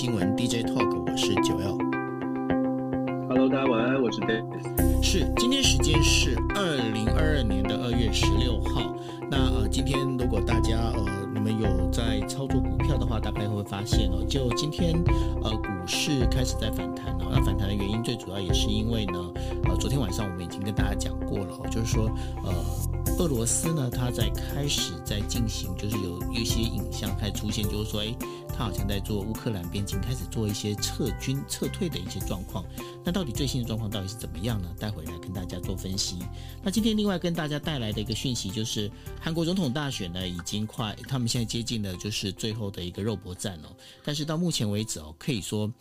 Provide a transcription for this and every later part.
新闻 DJ Talk，我是九 L。Hello，大家晚安，我是 David。是，今天时间是二零二二年的二月十六号。那呃，今天如果大家呃。你们有在操作股票的话，大概会发现哦，就今天呃股市开始在反弹了。那反弹的原因最主要也是因为呢，呃，昨天晚上我们已经跟大家讲过了，就是说呃，俄罗斯呢，它在开始在进行，就是有一些影像开始出现，就是说，哎。他好像在做乌克兰边境，开始做一些撤军、撤退的一些状况。那到底最新的状况到底是怎么样呢？待会来跟大家做分析。那今天另外跟大家带来的一个讯息就是，韩国总统大选呢已经快，他们现在接近了就是最后的一个肉搏战哦。但是到目前为止哦，可以说，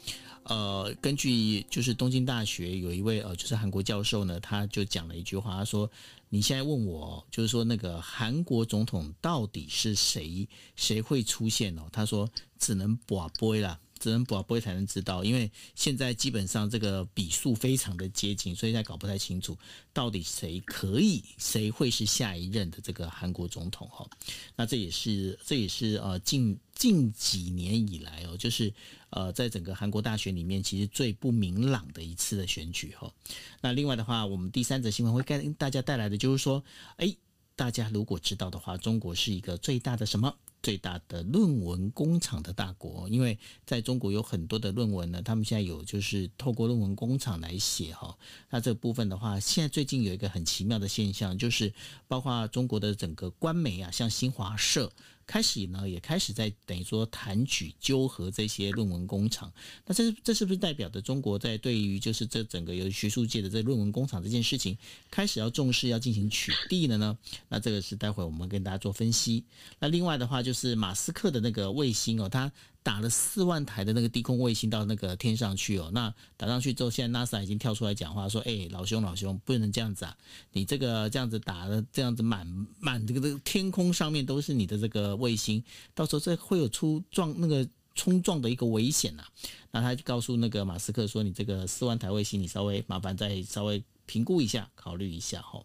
呃，根据就是东京大学有一位呃就是韩国教授呢，他就讲了一句话，他说。你现在问我，就是说那个韩国总统到底是谁？谁会出现哦？他说只能博杯啦，只能博杯才能知道，因为现在基本上这个比数非常的接近，所以现在搞不太清楚到底谁可以，谁会是下一任的这个韩国总统哈。那这也是这也是呃近近几年以来哦，就是。呃，在整个韩国大选里面，其实最不明朗的一次的选举哈。那另外的话，我们第三则新闻会跟大家带来的就是说，哎，大家如果知道的话，中国是一个最大的什么？最大的论文工厂的大国，因为在中国有很多的论文呢，他们现在有就是透过论文工厂来写哈。那这部分的话，现在最近有一个很奇妙的现象，就是包括中国的整个官媒啊，像新华社。开始呢，也开始在等于说谈举纠合这些论文工厂。那这这是不是代表着中国在对于就是这整个由学术界的这论文工厂这件事情开始要重视，要进行取缔了呢？那这个是待会我们跟大家做分析。那另外的话就是马斯克的那个卫星哦，他。打了四万台的那个低空卫星到那个天上去哦，那打上去之后，现在 NASA 已经跳出来讲话说：“哎，老兄老兄，不能这样子啊！你这个这样子打的这样子满满这个这个天空上面都是你的这个卫星，到时候这会有出撞那个冲撞的一个危险呐。”那他就告诉那个马斯克说：“你这个四万台卫星，你稍微麻烦再稍微。”评估一下，考虑一下哈。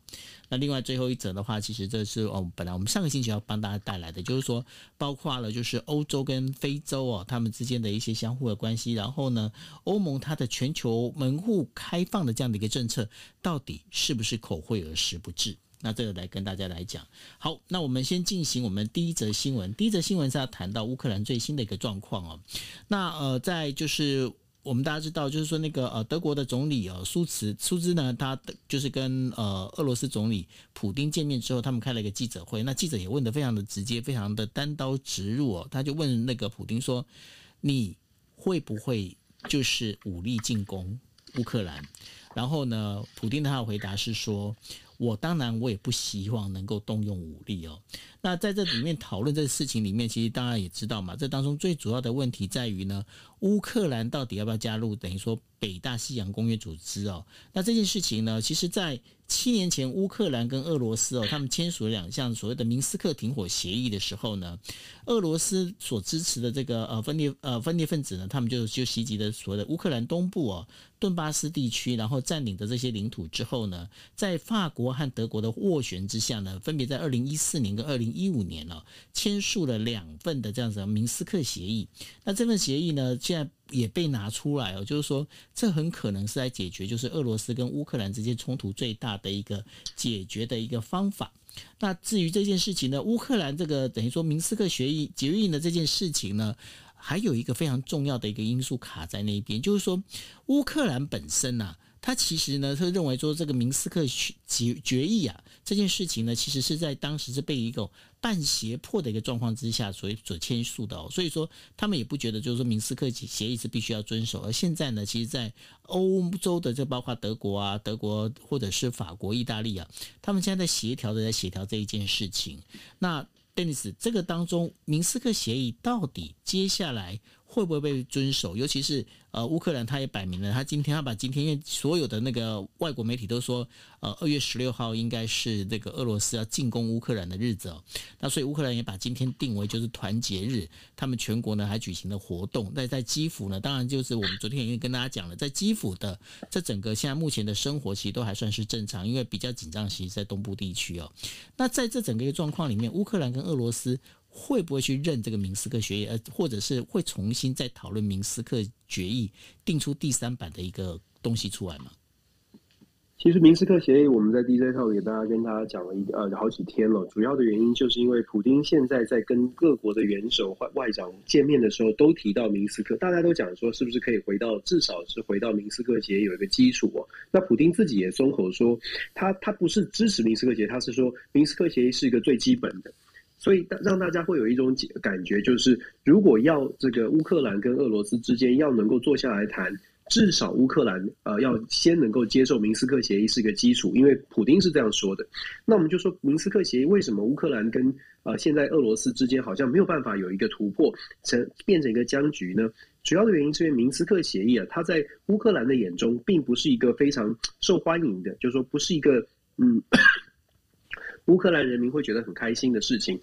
那另外最后一则的话，其实这是哦，本来我们上个星期要帮大家带来的，就是说包括了就是欧洲跟非洲哦，他们之间的一些相互的关系。然后呢，欧盟它的全球门户开放的这样的一个政策，到底是不是口惠而实不至？那这个来跟大家来讲。好，那我们先进行我们第一则新闻。第一则新闻是要谈到乌克兰最新的一个状况哦。那呃，在就是。我们大家知道，就是说那个呃，德国的总理呃苏茨苏兹呢，他就是跟呃俄罗斯总理普丁见面之后，他们开了一个记者会。那记者也问得非常的直接，非常的单刀直入哦。他就问那个普丁说：“你会不会就是武力进攻乌克兰？”然后呢，普丁他的回答是说：“我当然我也不希望能够动用武力哦。”那在这里面讨论这个事情里面，其实大家也知道嘛，这当中最主要的问题在于呢。乌克兰到底要不要加入？等于说北大西洋公约组织哦。那这件事情呢，其实，在七年前，乌克兰跟俄罗斯哦，他们签署两项所谓的明斯克停火协议的时候呢，俄罗斯所支持的这个呃分裂呃分裂分子呢，他们就就袭击的所谓的乌克兰东部哦顿巴斯地区，然后占领的这些领土之后呢，在法国和德国的斡旋之下呢，分别在二零一四年跟二零一五年了，签署了两份的这样子的明斯克协议。那这份协议呢，现在也被拿出来哦，就是说，这很可能是来解决，就是俄罗斯跟乌克兰之间冲突最大的一个解决的一个方法。那至于这件事情呢，乌克兰这个等于说明斯克协议决议的这件事情呢，还有一个非常重要的一个因素卡在那边，就是说乌克兰本身呐、他其实呢，他认为说这个明斯克决决议啊，这件事情呢，其实是在当时是被一个半胁迫的一个状况之下所所签署的哦，所以说他们也不觉得就是说明斯克协议是必须要遵守。而现在呢，其实，在欧洲的这包括德国啊、德国或者是法国、意大利啊，他们现在在协调的在协调这一件事情。那 Dennis，这个当中明斯克协议到底接下来会不会被遵守？尤其是呃，乌克兰他也摆明了，他今天他把今天因为所有的那个外国媒体都说，呃，二月十六号应该是这个俄罗斯要进攻乌克兰的日子哦。那所以乌克兰也把今天定为就是团结日，他们全国呢还举行了活动。那在基辅呢，当然就是我们昨天已经跟大家讲了，在基辅的这整个现在目前的生活其实都还算是正常，因为比较紧张其实在东部地区哦。那在这整个一个状况里面，乌克兰跟俄罗斯会不会去认这个明斯克协议，呃，或者是会重新再讨论明斯克决议，定出第三版的一个东西出来吗？其实明斯克协议，我们在 DJ Talk 给大家跟大家讲了一呃好几天了。主要的原因就是因为普丁现在在跟各国的元首外外长见面的时候，都提到明斯克，大家都讲说是不是可以回到至少是回到明斯克协议有一个基础哦。那普丁自己也松口说，他他不是支持明斯克协议，他是说明斯克协议是一个最基本的。所以让大家会有一种感觉，就是如果要这个乌克兰跟俄罗斯之间要能够坐下来谈，至少乌克兰呃要先能够接受明斯克协议是一个基础，因为普丁是这样说的。那我们就说明斯克协议为什么乌克兰跟呃现在俄罗斯之间好像没有办法有一个突破，成变成一个僵局呢？主要的原因是因为明斯克协议啊，它在乌克兰的眼中并不是一个非常受欢迎的，就是说不是一个嗯。乌克兰人民会觉得很开心的事情，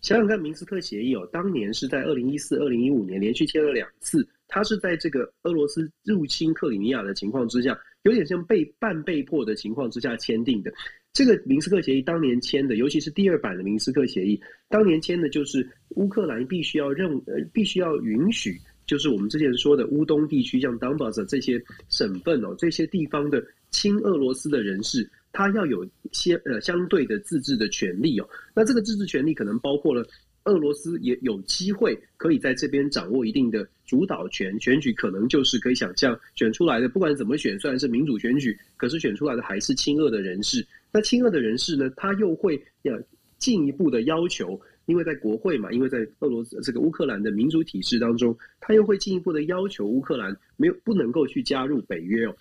想想看，明斯克协议哦，当年是在二零一四、二零一五年连续签了两次，它是在这个俄罗斯入侵克里米亚的情况之下，有点像被半被迫的情况之下签订的。这个明斯克协议当年签的，尤其是第二版的明斯克协议，当年签的就是乌克兰必须要认呃，必须要允许，就是我们之前说的乌东地区，像 Donbas 这些省份哦，这些地方的亲俄罗斯的人士。他要有些呃相对的自治的权利哦，那这个自治权利可能包括了俄罗斯也有机会可以在这边掌握一定的主导权，选举可能就是可以想象选出来的，不管怎么选，虽然是民主选举，可是选出来的还是亲俄的人士。那亲俄的人士呢，他又会要进一步的要求，因为在国会嘛，因为在俄罗斯这个乌克兰的民主体制当中，他又会进一步的要求乌克兰没有不能够去加入北约哦。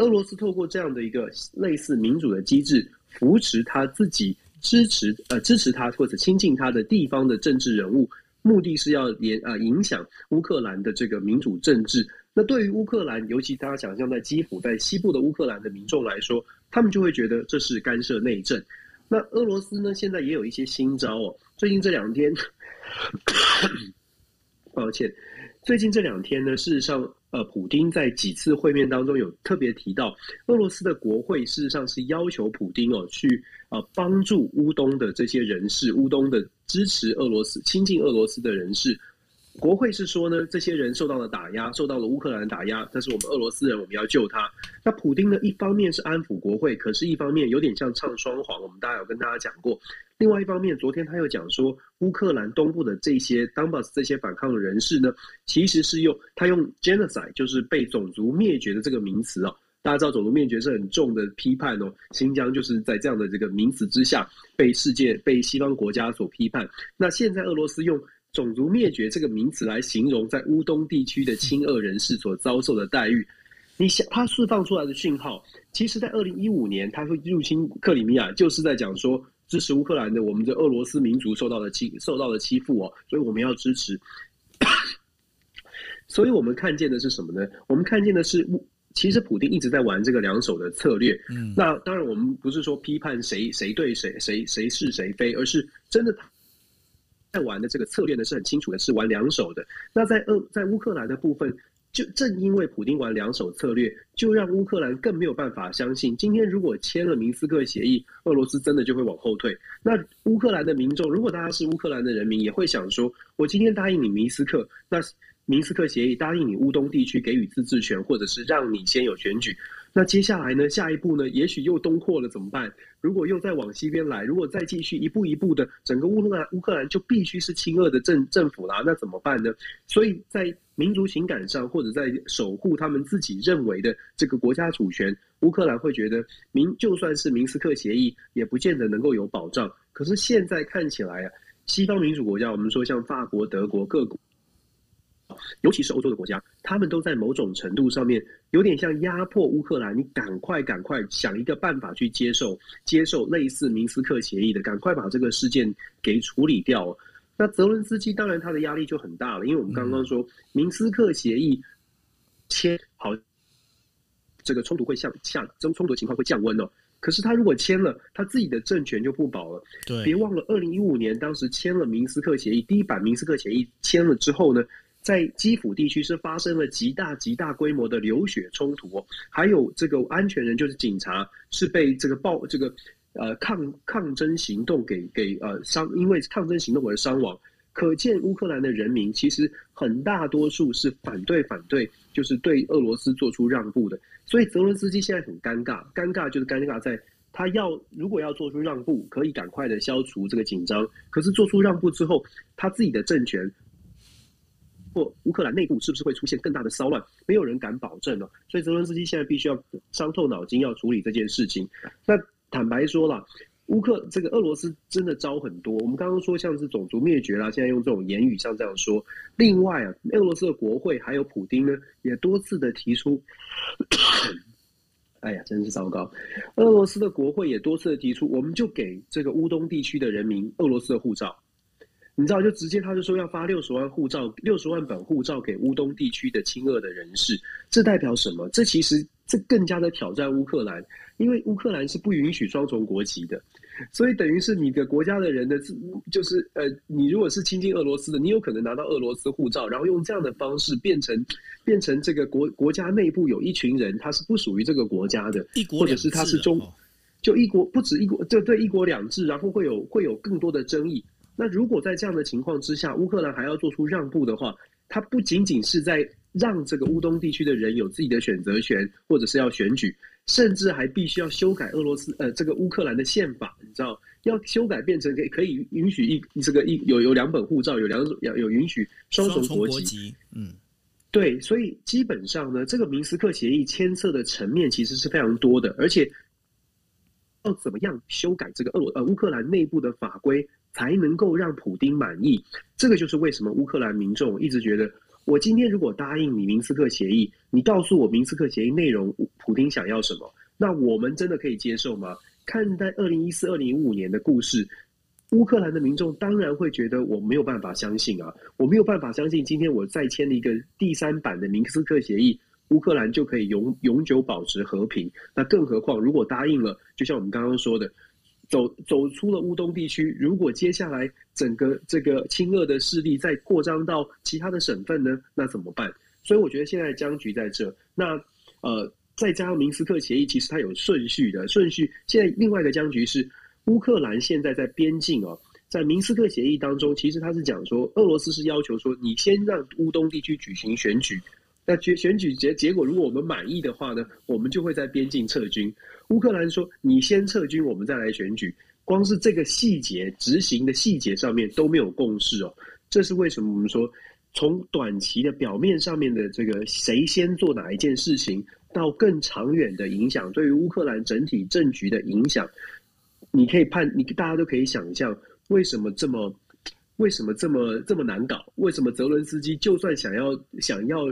俄罗斯透过这样的一个类似民主的机制，扶持他自己支持呃支持他或者亲近他的地方的政治人物，目的是要影呃影响乌克兰的这个民主政治。那对于乌克兰，尤其大家想象在基辅在西部的乌克兰的民众来说，他们就会觉得这是干涉内政。那俄罗斯呢，现在也有一些新招哦。最近这两天，抱歉，最近这两天呢，事实上。呃，普京在几次会面当中有特别提到，俄罗斯的国会事实上是要求普京哦去呃帮助乌东的这些人士，乌东的支持俄罗斯、亲近俄罗斯的人士。国会是说呢，这些人受到了打压，受到了乌克兰打压，但是我们俄罗斯人，我们要救他。那普丁呢，一方面是安抚国会，可是一方面有点像唱双簧。我们大家有跟大家讲过。另外一方面，昨天他又讲说，乌克兰东部的这些 Donbas 这些反抗的人士呢，其实是用他用 genocide，就是被种族灭绝的这个名词哦。大家知道种族灭绝是很重的批判哦。新疆就是在这样的这个名词之下，被世界被西方国家所批判。那现在俄罗斯用。种族灭绝这个名词来形容在乌东地区的亲俄人士所遭受的待遇，你想他释放出来的讯号，其实在二零一五年他会入侵克里米亚，就是在讲说支持乌克兰的我们的俄罗斯民族受到了欺受到了欺负哦，所以我们要支持。所以我们看见的是什么呢？我们看见的是，其实普丁一直在玩这个两手的策略。嗯，那当然我们不是说批判谁谁对谁谁谁是谁非，而是真的。在玩的这个策略呢，是很清楚的，是玩两手的。那在俄在乌克兰的部分，就正因为普丁玩两手策略，就让乌克兰更没有办法相信，今天如果签了明斯克协议，俄罗斯真的就会往后退。那乌克兰的民众，如果大家是乌克兰的人民，也会想说，我今天答应你明斯克，那明斯克协议答应你乌东地区给予自治权，或者是让你先有选举。那接下来呢？下一步呢？也许又东扩了，怎么办？如果又再往西边来，如果再继续一步一步的，整个乌克兰乌克兰就必须是亲俄的政政府啦。那怎么办呢？所以在民族情感上，或者在守护他们自己认为的这个国家主权，乌克兰会觉得明就算是明斯克协议，也不见得能够有保障。可是现在看起来啊，西方民主国家，我们说像法国、德国各国。尤其是欧洲的国家，他们都在某种程度上面有点像压迫乌克兰，你赶快赶快想一个办法去接受接受类似明斯克协议的，赶快把这个事件给处理掉。那泽伦斯基当然他的压力就很大了，因为我们刚刚说明斯克协议签好，这个冲突会向下，争冲突情况会降温哦。可是他如果签了，他自己的政权就不保了。对，别忘了，二零一五年当时签了明斯克协议，第一版明斯克协议签了之后呢，在基辅地区是发生了极大极大规模的流血冲突，还有这个安全人就是警察是被这个暴这个呃抗抗争行动给给呃伤，因为抗争行动而伤亡。可见乌克兰的人民其实很大多数是反对反对，就是对俄罗斯做出让步的。所以泽伦斯基现在很尴尬，尴尬就是尴尬在他要如果要做出让步，可以赶快的消除这个紧张。可是做出让步之后，他自己的政权或乌克兰内部是不是会出现更大的骚乱？没有人敢保证哦。所以泽伦斯基现在必须要伤透脑筋要处理这件事情。那坦白说了，乌克这个俄罗斯真的招很多。我们刚刚说像是种族灭绝啦，现在用这种言语像这样说。另外啊，俄罗斯的国会还有普丁呢，也多次的提出。哎呀，真是糟糕！俄罗斯的国会也多次的提出，我们就给这个乌东地区的人民俄罗斯的护照。你知道，就直接他就说要发六十万护照，六十万本护照给乌东地区的亲俄的人士。这代表什么？这其实这更加的挑战乌克兰，因为乌克兰是不允许双重国籍的。所以等于是你的国家的人的，就是呃，你如果是亲近俄罗斯的，你有可能拿到俄罗斯护照，然后用这样的方式变成变成这个国国家内部有一群人，他是不属于这个国家的，一国或者是他是中，就一国不止一国，就对一国两制，然后会有会有更多的争议。那如果在这样的情况之下，乌克兰还要做出让步的话，它不仅仅是在让这个乌东地区的人有自己的选择权，或者是要选举。甚至还必须要修改俄罗斯呃这个乌克兰的宪法，你知道要修改变成可以可以允许一这个一有有两本护照，有两种有有允许双重国籍，国籍，嗯，对，所以基本上呢，这个明斯克协议牵涉的层面其实是非常多的，而且要怎么样修改这个俄罗呃乌克兰内部的法规才能够让普丁满意，这个就是为什么乌克兰民众一直觉得。我今天如果答应你明斯克协议，你告诉我明斯克协议内容，普丁想要什么？那我们真的可以接受吗？看待二零一四、二零一五年的故事，乌克兰的民众当然会觉得我没有办法相信啊，我没有办法相信今天我再签了一个第三版的明斯克协议，乌克兰就可以永永久保持和平。那更何况如果答应了，就像我们刚刚说的。走走出了乌东地区，如果接下来整个这个亲俄的势力再扩张到其他的省份呢？那怎么办？所以我觉得现在僵局在这。那呃，再加上明斯克协议，其实它有顺序的顺序。现在另外一个僵局是乌克兰现在在边境哦，在明斯克协议当中，其实他是讲说，俄罗斯是要求说，你先让乌东地区举行选举。那选选举结结果，如果我们满意的话呢，我们就会在边境撤军。乌克兰说：“你先撤军，我们再来选举。”光是这个细节执行的细节上面都没有共识哦。这是为什么？我们说从短期的表面上面的这个谁先做哪一件事情，到更长远的影响，对于乌克兰整体政局的影响，你可以判，你大家都可以想象，为什么这么，为什么这么这么难搞？为什么泽伦斯基就算想要想要？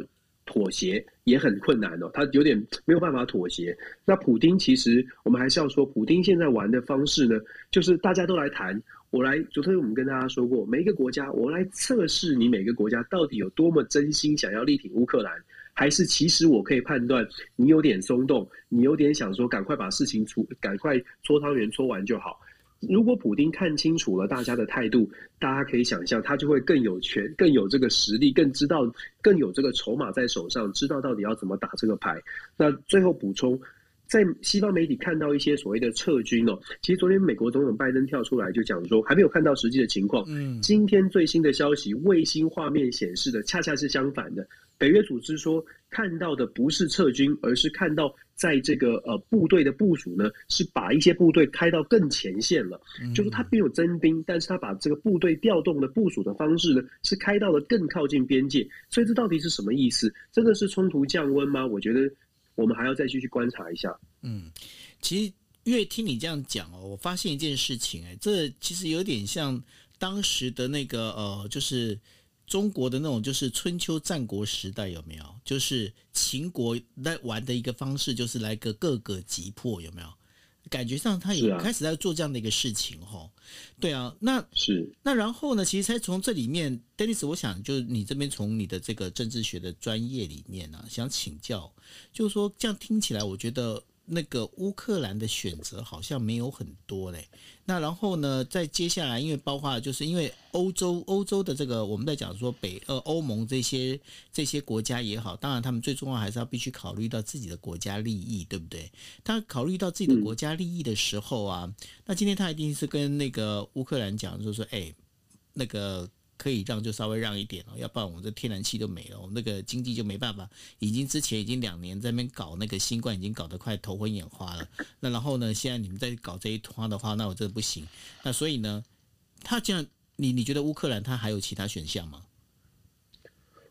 妥协也很困难哦，他有点没有办法妥协。那普丁其实我们还是要说，普丁现在玩的方式呢，就是大家都来谈，我来。昨天我们跟大家说过，每一个国家，我来测试你每个国家到底有多么真心想要力挺乌克兰，还是其实我可以判断你有点松动，你有点想说赶快把事情出，赶快搓汤圆搓完就好。如果普丁看清楚了大家的态度，大家可以想象，他就会更有权、更有这个实力、更知道、更有这个筹码在手上，知道到底要怎么打这个牌。那最后补充，在西方媒体看到一些所谓的撤军哦，其实昨天美国总统拜登跳出来就讲说，还没有看到实际的情况。嗯，今天最新的消息，卫星画面显示的恰恰是相反的。北约组织说，看到的不是撤军，而是看到在这个呃部队的部署呢，是把一些部队开到更前线了。嗯、就是他没有增兵，但是他把这个部队调动的部署的方式呢，是开到了更靠近边界。所以这到底是什么意思？真的是冲突降温吗？我觉得我们还要再继续观察一下。嗯，其实越听你这样讲哦，我发现一件事情，哎，这其实有点像当时的那个呃，就是。中国的那种，就是春秋战国时代有没有？就是秦国在玩的一个方式，就是来个各个击破，有没有？感觉上他也开始在做这样的一个事情，哈。对啊，那是那然后呢？其实才从这里面，Dennis，我想就是你这边从你的这个政治学的专业里面呢、啊，想请教，就是说这样听起来，我觉得。那个乌克兰的选择好像没有很多嘞。那然后呢，在接下来，因为包括就是因为欧洲欧洲的这个，我们在讲说北呃欧盟这些这些国家也好，当然他们最重要还是要必须考虑到自己的国家利益，对不对？他考虑到自己的国家利益的时候啊，那今天他一定是跟那个乌克兰讲，就是说，哎，那个。可以让就稍微让一点哦，要不然我们这天然气都没了，我们那个经济就没办法。已经之前已经两年在那边搞那个新冠，已经搞得快头昏眼花了。那然后呢，现在你们在搞这一团的话，那我真的不行。那所以呢，他这样，你你觉得乌克兰他还有其他选项吗？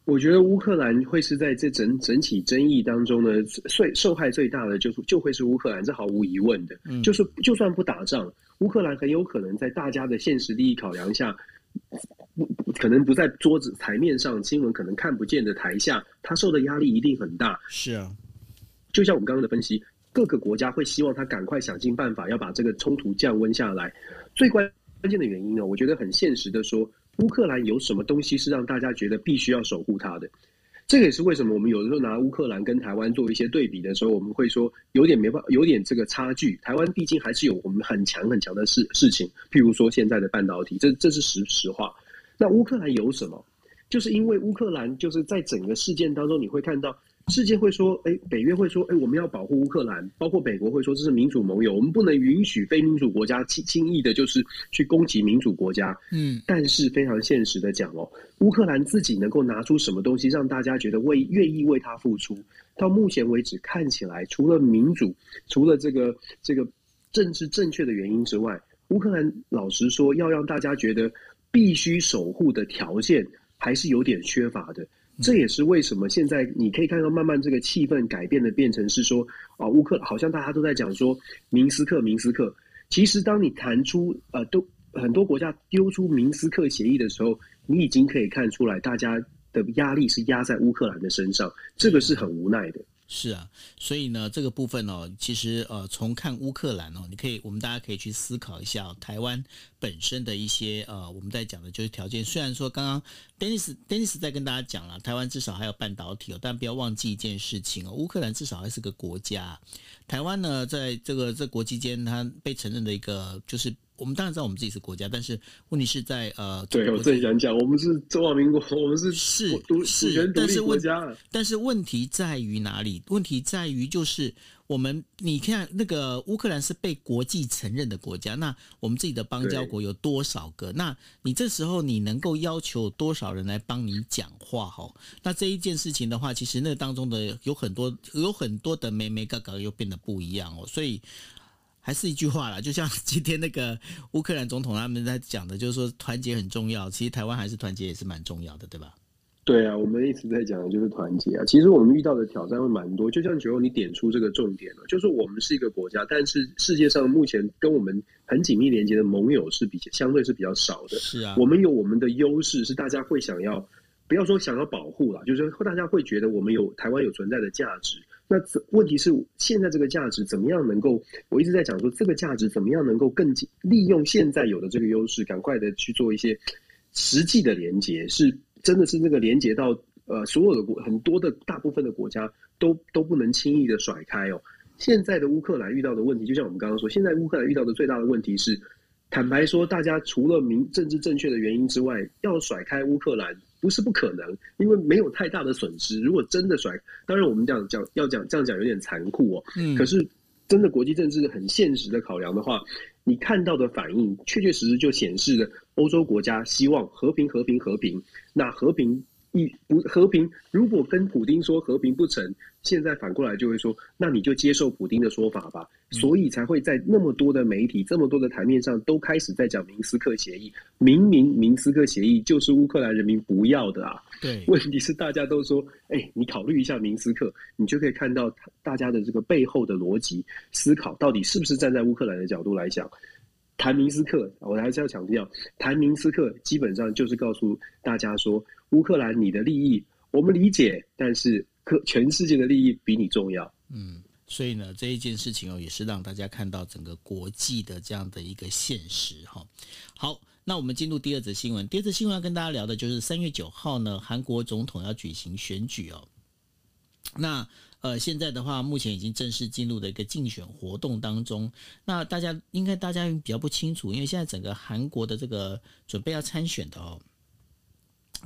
我觉得乌克兰会是在这整整体争议当中呢，最受害最大的就是就会是乌克兰，这毫无疑问的。嗯，就是就算不打仗，乌克兰很有可能在大家的现实利益考量下。不可能不在桌子台面上，新闻可能看不见的台下，他受的压力一定很大。是啊，就像我们刚刚的分析，各个国家会希望他赶快想尽办法要把这个冲突降温下来。最关关键的原因呢，我觉得很现实的说，乌克兰有什么东西是让大家觉得必须要守护他的？这个也是为什么我们有的时候拿乌克兰跟台湾做一些对比的时候，我们会说有点没办法，有点这个差距。台湾毕竟还是有我们很强很强的事事情，譬如说现在的半导体，这这是实实话。那乌克兰有什么？就是因为乌克兰就是在整个事件当中，你会看到。世界会说，哎，北约会说，哎，我们要保护乌克兰，包括美国会说这是民主盟友，我们不能允许非民主国家轻轻易的，就是去攻击民主国家。嗯，但是非常现实的讲哦，乌克兰自己能够拿出什么东西让大家觉得为愿意为他付出？到目前为止看起来，除了民主，除了这个这个政治正确的原因之外，乌克兰老实说，要让大家觉得必须守护的条件还是有点缺乏的。这也是为什么现在你可以看到慢慢这个气氛改变的变成是说啊，乌克好像大家都在讲说明斯克明斯克。其实当你谈出呃都很多国家丢出明斯克协议的时候，你已经可以看出来大家的压力是压在乌克兰的身上，这个是很无奈的。是啊，所以呢，这个部分哦，其实呃，从看乌克兰哦，你可以，我们大家可以去思考一下，台湾本身的一些呃，我们在讲的就是条件。虽然说刚刚 Dennis Dennis 在跟大家讲了，台湾至少还有半导体哦，但不要忘记一件事情哦，乌克兰至少还是个国家，台湾呢，在这个这国际间，它被承认的一个就是。我们当然知道我们自己是国家，但是问题是在呃，对我正想讲，我们是中华民国，我们是是独是独立国家。但是问题在于哪里？问题在于就是我们，你看那个乌克兰是被国际承认的国家，那我们自己的邦交国有多少个？那你这时候你能够要求多少人来帮你讲话？哈，那这一件事情的话，其实那当中的有很多有很多的眉眉嘎嘎又变得不一样哦，所以。还是一句话啦，就像今天那个乌克兰总统他们在讲的，就是说团结很重要。其实台湾还是团结也是蛮重要的，对吧？对啊，我们一直在讲的就是团结啊。其实我们遇到的挑战会蛮多，就像九欧你点出这个重点了，就是我们是一个国家，但是世界上目前跟我们很紧密连接的盟友是比相对是比较少的。是啊，我们有我们的优势，是大家会想要，不要说想要保护啦，就是大家会觉得我们有台湾有存在的价值。那问题是，现在这个价值怎么样能够？我一直在讲说，这个价值怎么样能够更利用现在有的这个优势，赶快的去做一些实际的连接，是真的是那个连接到呃所有的国很多的大部分的国家都都不能轻易的甩开哦。现在的乌克兰遇到的问题，就像我们刚刚说，现在乌克兰遇到的最大的问题是，坦白说，大家除了民政治正确的原因之外，要甩开乌克兰。不是不可能，因为没有太大的损失。如果真的甩，当然我们这样讲要讲这样讲有点残酷哦。嗯。可是真的国际政治很现实的考量的话，你看到的反应确确实实就显示了欧洲国家希望和平、和平、和平。那和平。一不和平，如果跟普丁说和平不成，现在反过来就会说，那你就接受普丁的说法吧。所以才会在那么多的媒体、这么多的台面上，都开始在讲明斯克协议。明明明斯克协议就是乌克兰人民不要的啊。对，问题是大家都说，哎，你考虑一下明斯克，你就可以看到大家的这个背后的逻辑思考，到底是不是站在乌克兰的角度来讲。谈明斯克，我还是要强调，谈明斯克基本上就是告诉大家说，乌克兰你的利益我们理解，但是可全世界的利益比你重要。嗯，所以呢，这一件事情哦，也是让大家看到整个国际的这样的一个现实哈。好，那我们进入第二则新闻。第二则新闻要跟大家聊的就是三月九号呢，韩国总统要举行选举哦。那呃，现在的话，目前已经正式进入了一个竞选活动当中。那大家应该大家比较不清楚，因为现在整个韩国的这个准备要参选的哦，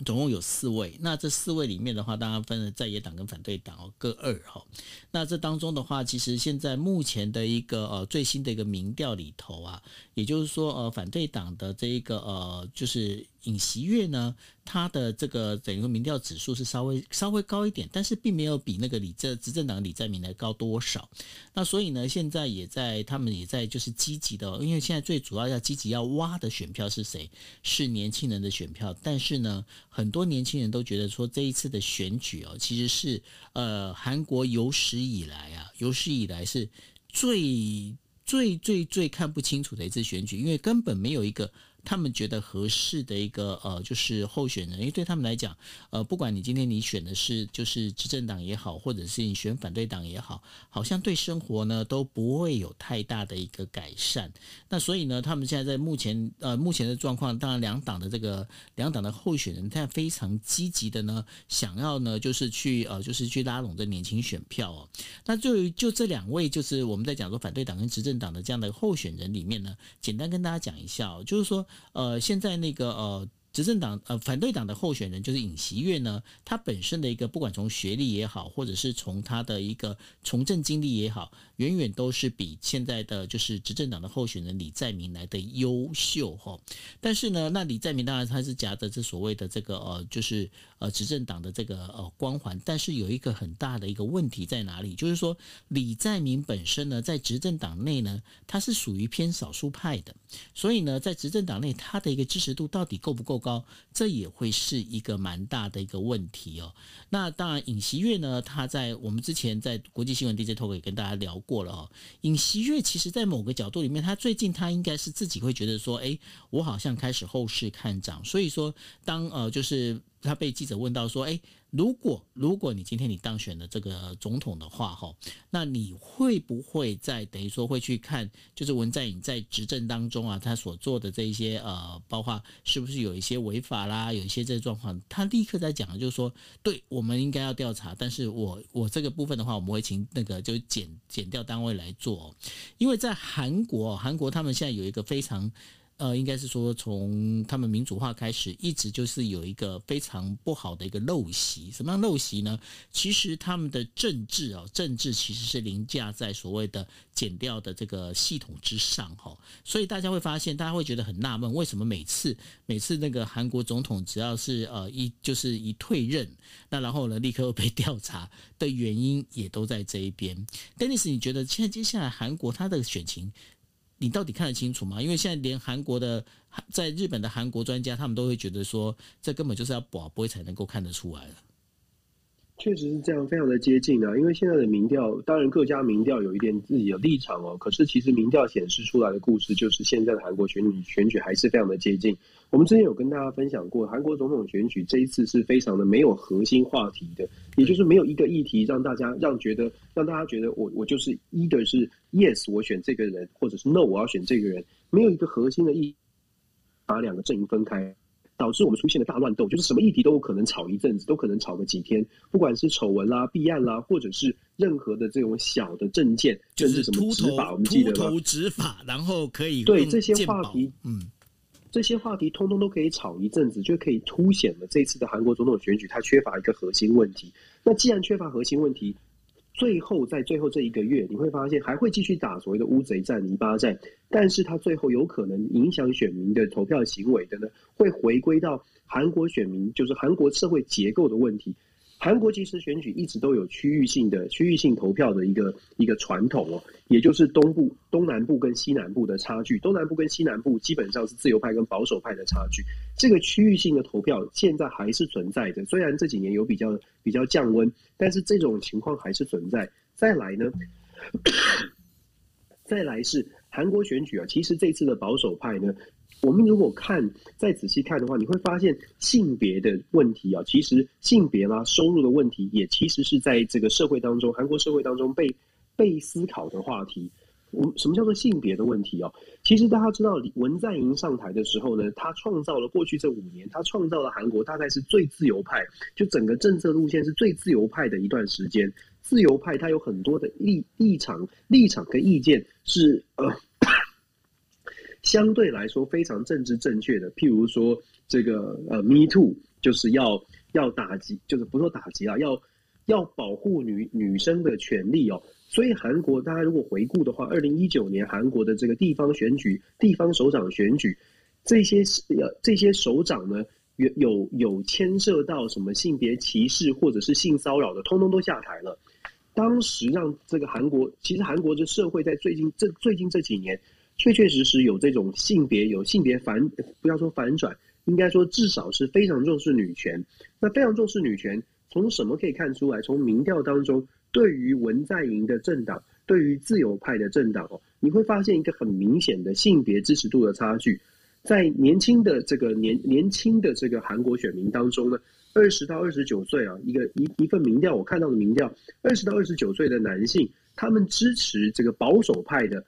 总共有四位。那这四位里面的话，大家分了在野党跟反对党哦，各二哈。那这当中的话，其实现在目前的一个呃最新的一个民调里头啊，也就是说呃反对党的这一个呃就是。尹锡悦呢，他的这个整个民调指数是稍微稍微高一点，但是并没有比那个李政执政党李在明来高多少。那所以呢，现在也在他们也在就是积极的，因为现在最主要要积极要挖的选票是谁？是年轻人的选票。但是呢，很多年轻人都觉得说这一次的选举哦，其实是呃韩国有史以来啊，有史以来是最最最最看不清楚的一次选举，因为根本没有一个。他们觉得合适的一个呃，就是候选人，因为对他们来讲，呃，不管你今天你选的是就是执政党也好，或者是你选反对党也好，好像对生活呢都不会有太大的一个改善。那所以呢，他们现在在目前呃目前的状况，当然两党的这个两党的候选人，他非常积极的呢，想要呢就是去呃就是去拉拢这年轻选票哦。那就就这两位，就是我们在讲说反对党跟执政党的这样的候选人里面呢，简单跟大家讲一下哦，就是说。呃，现在那个呃。执政党呃反对党的候选人就是尹锡悦呢，他本身的一个不管从学历也好，或者是从他的一个从政经历也好，远远都是比现在的就是执政党的候选人李在明来的优秀哈。但是呢，那李在明当然他是夹着这所谓的这个呃就是呃执政党的这个呃光环，但是有一个很大的一个问题在哪里？就是说李在明本身呢，在执政党内呢，他是属于偏少数派的，所以呢，在执政党内他的一个支持度到底够不够高，这也会是一个蛮大的一个问题哦。那当然，尹锡悦呢，他在我们之前在国际新闻 DJ Talk 也跟大家聊过过了哦。尹锡悦其实，在某个角度里面，他最近他应该是自己会觉得说，哎，我好像开始后市看涨。所以说，当呃，就是他被记者问到说，哎。如果如果你今天你当选了这个总统的话，哈，那你会不会在等于说会去看，就是文在寅在执政当中啊，他所做的这一些呃，包括是不是有一些违法啦，有一些这个状况，他立刻在讲，就是说，对我们应该要调查，但是我我这个部分的话，我们会请那个就检检调单位来做，因为在韩国，韩国他们现在有一个非常。呃，应该是说，从他们民主化开始，一直就是有一个非常不好的一个陋习。什么样陋习呢？其实他们的政治啊，政治其实是凌驾在所谓的减掉的这个系统之上哈。所以大家会发现，大家会觉得很纳闷，为什么每次每次那个韩国总统只要是呃一就是一退任，那然后呢立刻被 调查的原因也都在这一边。Dennis，你觉得现在接下来韩国他的选情？你到底看得清楚吗？因为现在连韩国的在日本的韩国专家，他们都会觉得说，这根本就是要保不会才能够看得出来了。确实是这样，非常的接近啊。因为现在的民调，当然各家民调有一点自己的立场哦。可是其实民调显示出来的故事，就是现在的韩国选举选举还是非常的接近。我们之前有跟大家分享过，韩国总统选举这一次是非常的没有核心话题的，也就是没有一个议题让大家让觉得让大家觉得我我就是 either 是 yes 我选这个人，或者是 no 我要选这个人，没有一个核心的议把两个阵营分开，导致我们出现了大乱斗，就是什么议题都有可能吵一阵子，都可能吵个几天，不管是丑闻啦、弊案啦，或者是任何的这种小的证件，就是什么执法，我们记得吗？秃头执法，然后可以对这些话题，嗯。这些话题通通都可以吵一阵子，就可以凸显了这次的韩国总统选举它缺乏一个核心问题。那既然缺乏核心问题，最后在最后这一个月，你会发现还会继续打所谓的乌贼战、泥巴战，但是它最后有可能影响选民的投票行为的呢，会回归到韩国选民，就是韩国社会结构的问题。韩国其实选举一直都有区域性的区域性投票的一个一个传统哦，也就是东部、东南部跟西南部的差距。东南部跟西南部基本上是自由派跟保守派的差距。这个区域性的投票现在还是存在的，虽然这几年有比较比较降温，但是这种情况还是存在。再来呢，再来是韩国选举啊，其实这次的保守派呢，我们如果看再仔细看的话，你会发现性别的问题啊，其实性别啦、收入的问题，也其实是在这个社会当中，韩国社会当中被被思考的话题。我们什么叫做性别的问题哦？其实大家知道，文在寅上台的时候呢，他创造了过去这五年，他创造了韩国大概是最自由派，就整个政策路线是最自由派的一段时间。自由派他有很多的立立场、立场跟意见是呃相对来说非常政治正确的。譬如说这个呃，Me Too，就是要要打击，就是不说打击啊，要要保护女女生的权利哦。所以韩国，大家如果回顾的话，二零一九年韩国的这个地方选举、地方首长选举，这些呃这些首长呢，有有有牵涉到什么性别歧视或者是性骚扰的，通通都下台了。当时让这个韩国，其实韩国的社会在最近这最近这几年，确确实实有这种性别有性别反，不要说反转，应该说至少是非常重视女权。那非常重视女权，从什么可以看出来？从民调当中。对于文在寅的政党，对于自由派的政党哦，你会发现一个很明显的性别支持度的差距。在年轻的这个年年轻的这个韩国选民当中呢，二十到二十九岁啊，一个一一份民调，我看到的民调，二十到二十九岁的男性，他们支持这个保守派的，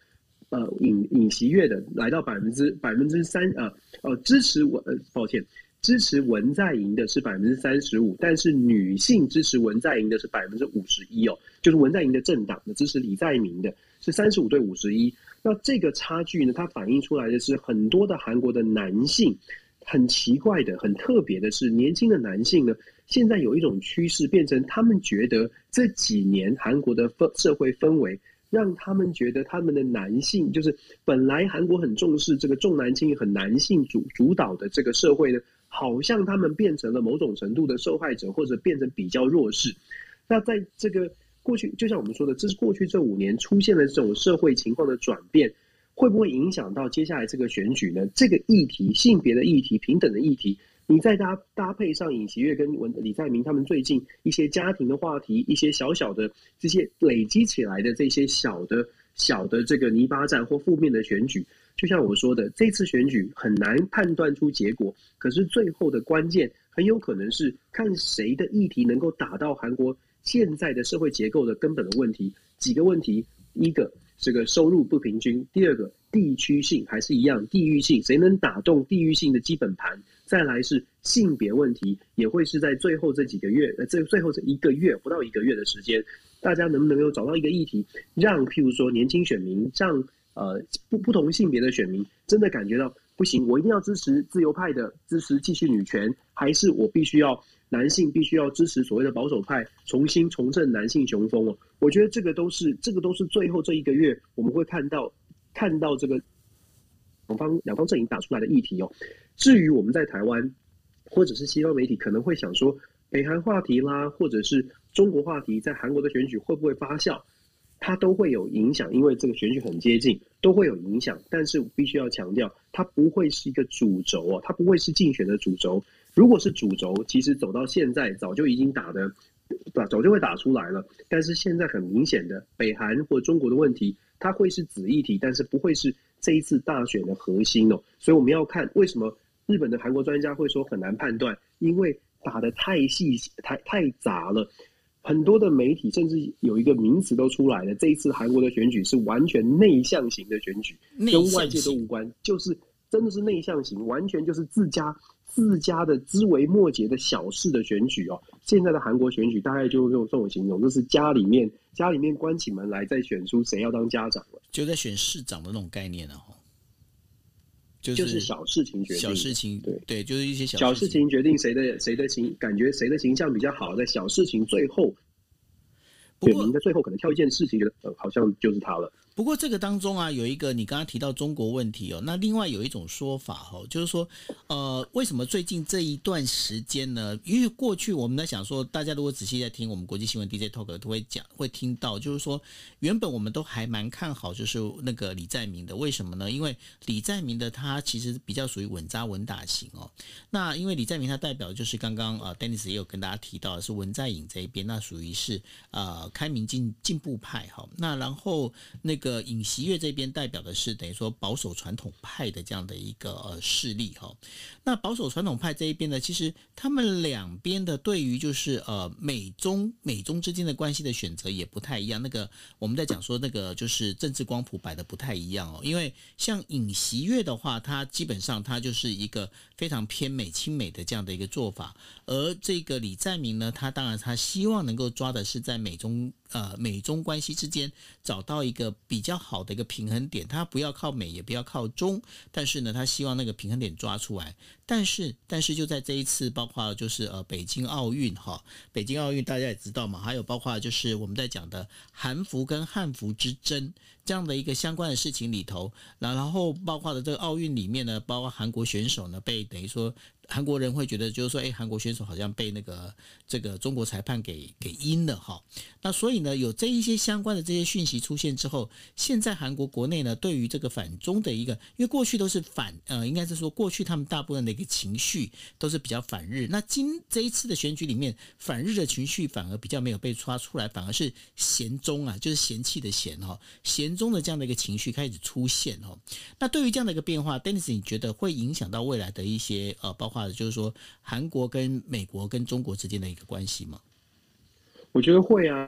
呃，尹尹锡悦的，来到百分之百分之三呃，呃，支持我，呃，抱歉。支持文在寅的是百分之三十五，但是女性支持文在寅的是百分之五十一哦，就是文在寅的政党的支持李在明的是三十五对五十一。那这个差距呢，它反映出来的是很多的韩国的男性，很奇怪的、很特别的是，年轻的男性呢，现在有一种趋势变成他们觉得这几年韩国的氛社会氛围，让他们觉得他们的男性就是本来韩国很重视这个重男轻女、很男性主主导的这个社会呢。好像他们变成了某种程度的受害者，或者变成比较弱势。那在这个过去，就像我们说的，这是过去这五年出现了这种社会情况的转变，会不会影响到接下来这个选举呢？这个议题，性别的议题，平等的议题，你再搭搭配上尹锡悦跟文李在明他们最近一些家庭的话题，一些小小的这些累积起来的这些小的小的这个泥巴战或负面的选举。就像我说的，这次选举很难判断出结果，可是最后的关键很有可能是看谁的议题能够打到韩国现在的社会结构的根本的问题。几个问题：一个这个收入不平均；第二个地区性还是一样，地域性谁能打动地域性的基本盘？再来是性别问题，也会是在最后这几个月，呃，这最后这一个月不到一个月的时间，大家能不能够找到一个议题，让譬如说年轻选民让。呃，不不同性别的选民真的感觉到不行，我一定要支持自由派的，支持继续女权，还是我必须要男性必须要支持所谓的保守派，重新重振男性雄风哦？我觉得这个都是这个都是最后这一个月我们会看到看到这个两方两方阵营打出来的议题哦。至于我们在台湾或者是西方媒体可能会想说，北韩话题啦，或者是中国话题，在韩国的选举会不会发酵？它都会有影响，因为这个选举很接近，都会有影响。但是必须要强调，它不会是一个主轴哦，它不会是竞选的主轴。如果是主轴，其实走到现在早就已经打的，早早就会打出来了。但是现在很明显的，北韩或中国的问题，它会是子议题，但是不会是这一次大选的核心哦。所以我们要看为什么日本的韩国专家会说很难判断，因为打的太细、太太杂了。很多的媒体甚至有一个名词都出来了，这一次韩国的选举是完全内向型的选举，跟外界都无关，就是真的是内向型，完全就是自家自家的枝微末节的小事的选举哦。现在的韩国选举大概就用这种形容，就是家里面家里面关起门来再选出谁要当家长了，就在选市长的那种概念了。就是、就是小事情决定，小事情对对，就是一些小小事情决定谁的谁的形，感觉谁的形象比较好，在小事情最后，选民在最后可能挑一件事情，觉得呃好像就是他了。不过这个当中啊，有一个你刚刚提到中国问题哦，那另外有一种说法哦，就是说，呃，为什么最近这一段时间呢？因为过去我们在想说，大家如果仔细在听我们国际新闻 DJ Talk 都会讲，会听到，就是说，原本我们都还蛮看好，就是那个李在明的，为什么呢？因为李在明的他其实比较属于稳扎稳打型哦。那因为李在明他代表就是刚刚啊，Dennis 也有跟大家提到的是文在寅这一边，那属于是呃开明进进步派哈。那然后那个。个尹锡悦这边代表的是等于说保守传统派的这样的一个呃势力哈。那保守传统派这一边呢，其实他们两边的对于就是呃美中美中之间的关系的选择也不太一样。那个我们在讲说那个就是政治光谱摆的不太一样哦，因为像尹锡悦的话，他基本上他就是一个非常偏美亲美的这样的一个做法，而这个李在明呢，他当然他希望能够抓的是在美中。呃，美中关系之间找到一个比较好的一个平衡点，它不要靠美，也不要靠中，但是呢，他希望那个平衡点抓出来。但是，但是就在这一次，包括就是呃北京奥运哈，北京奥运大家也知道嘛，还有包括就是我们在讲的韩服跟汉服之争这样的一个相关的事情里头，然后包括的这个奥运里面呢，包括韩国选手呢被等于说。韩国人会觉得，就是说，哎，韩国选手好像被那个这个中国裁判给给阴了哈。那所以呢，有这一些相关的这些讯息出现之后，现在韩国国内呢，对于这个反中的一个，因为过去都是反，呃，应该是说过去他们大部分的一个情绪都是比较反日。那今这一次的选举里面，反日的情绪反而比较没有被抓出来，反而是嫌中啊，就是嫌弃的嫌哈，嫌中的这样的一个情绪开始出现哈。那对于这样的一个变化，Dennis，你觉得会影响到未来的一些呃，包括就是说，韩国跟美国跟中国之间的一个关系吗？我觉得会啊，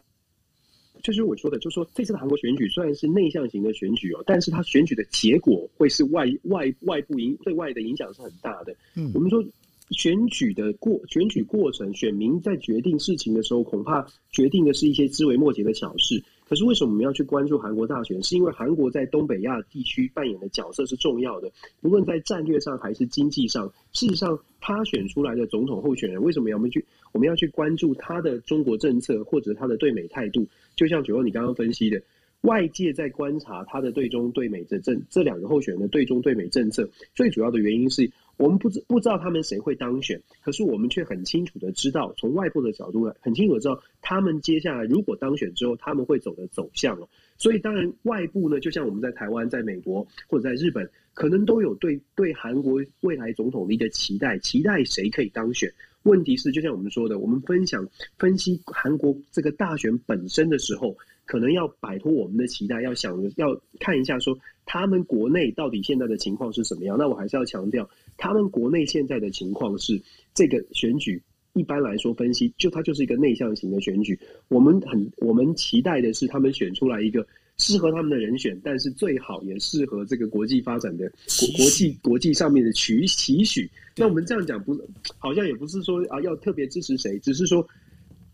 就是我说的，就是说这次的韩国选举虽然是内向型的选举哦，但是它选举的结果会是外外外部影对外的影响是很大的。嗯，我们说选举的过选举过程，选民在决定事情的时候，恐怕决定的是一些枝微末节的小事。可是为什么我们要去关注韩国大选？是因为韩国在东北亚地区扮演的角色是重要的，无论在战略上还是经济上。事实上，他选出来的总统候选人，为什么要我们去我们要去关注他的中国政策或者他的对美态度？就像九欧你刚刚分析的，外界在观察他的对中对美的政这两个候选人的对中对美政策，最主要的原因是。我们不知不知道他们谁会当选，可是我们却很清楚的知道，从外部的角度来，很清楚的知道他们接下来如果当选之后，他们会走的走向了。所以当然外部呢，就像我们在台湾、在美国或者在日本，可能都有对对韩国未来总统的一个期待，期待谁可以当选。问题是，就像我们说的，我们分享分析韩国这个大选本身的时候，可能要摆脱我们的期待，要想要看一下说他们国内到底现在的情况是什么样。那我还是要强调。他们国内现在的情况是，这个选举一般来说分析，就它就是一个内向型的选举。我们很我们期待的是，他们选出来一个适合他们的人选，但是最好也适合这个国际发展的国国际国际上面的取期许。那我们这样讲不，好像也不是说啊要特别支持谁，只是说，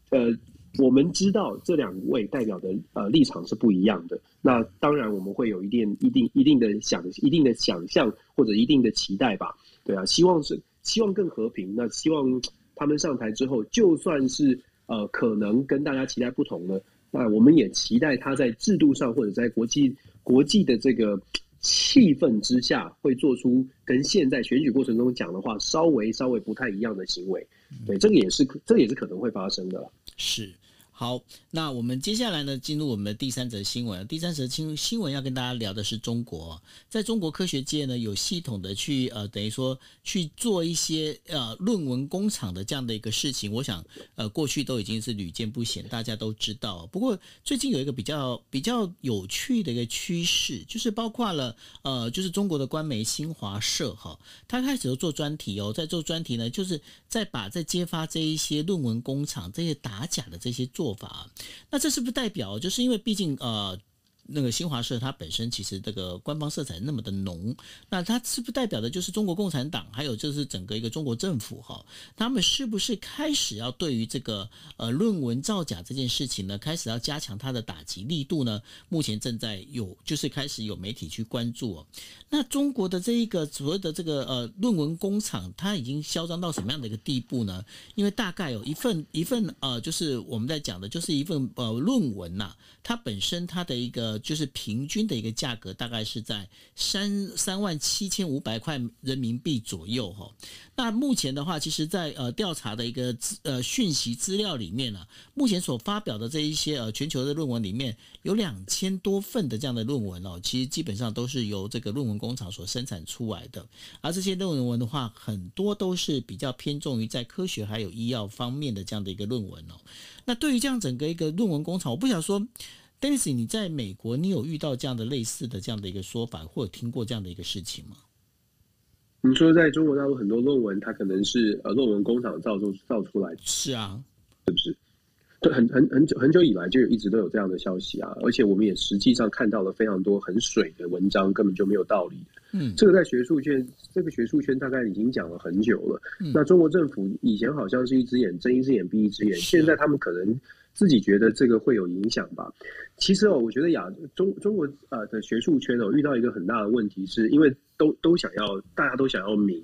呃。我们知道这两位代表的呃立场是不一样的，那当然我们会有一定一定一定的想一定的想象或者一定的期待吧，对啊，希望是希望更和平。那希望他们上台之后，就算是呃可能跟大家期待不同的，那我们也期待他在制度上或者在国际国际的这个气氛之下，会做出跟现在选举过程中讲的话稍微稍微不太一样的行为。对，这个也是这个也是可能会发生的。是。好，那我们接下来呢，进入我们的第三则新闻。第三则新新闻要跟大家聊的是中国，在中国科学界呢，有系统的去呃，等于说去做一些呃论文工厂的这样的一个事情。我想呃，过去都已经是屡见不鲜，大家都知道。不过最近有一个比较比较有趣的一个趋势，就是包括了呃，就是中国的官媒新华社哈，他开始做专题哦，在做专题呢，就是在把在揭发这一些论文工厂这些打假的这些做。法，那这是不是代表，就是因为毕竟呃。那个新华社它本身其实这个官方色彩那么的浓，那它是不是代表的就是中国共产党，还有就是整个一个中国政府哈，他们是不是开始要对于这个呃论文造假这件事情呢，开始要加强它的打击力度呢？目前正在有就是开始有媒体去关注哦。那中国的这一个所谓的这个呃论文工厂，它已经嚣张到什么样的一个地步呢？因为大概有一份一份呃，就是我们在讲的就是一份呃论文呐、它本身它的一个。就是平均的一个价格大概是在三三万七千五百块人民币左右哈。那目前的话，其实，在呃调查的一个呃讯息资料里面呢、目前所发表的这一些呃全球的论文里面，有两千多份的这样的论文哦，其实基本上都是由这个论文工厂所生产出来的。而这些论文的话，很多都是比较偏重于在科学还有医药方面的这样的一个论文哦。那对于这样整个一个论文工厂，我不想说。Daisy，你在美国，你有遇到这样的类似的这样的一个说法，或者听过这样的一个事情吗？你说在中国大陆很多论文，它可能是呃论文工厂造出造出来的，是啊，是不是？对，很很很久很久以来就一直都有这样的消息啊，而且我们也实际上看到了非常多很水的文章，根本就没有道理。嗯，这个在学术圈，这个学术圈大概已经讲了很久了。嗯，那中国政府以前好像是一只眼睁一只眼闭一只眼，现在他们可能自己觉得这个会有影响吧。其实哦，我觉得亚中中国呃的学术圈哦遇到一个很大的问题，是因为都都想要，大家都想要名。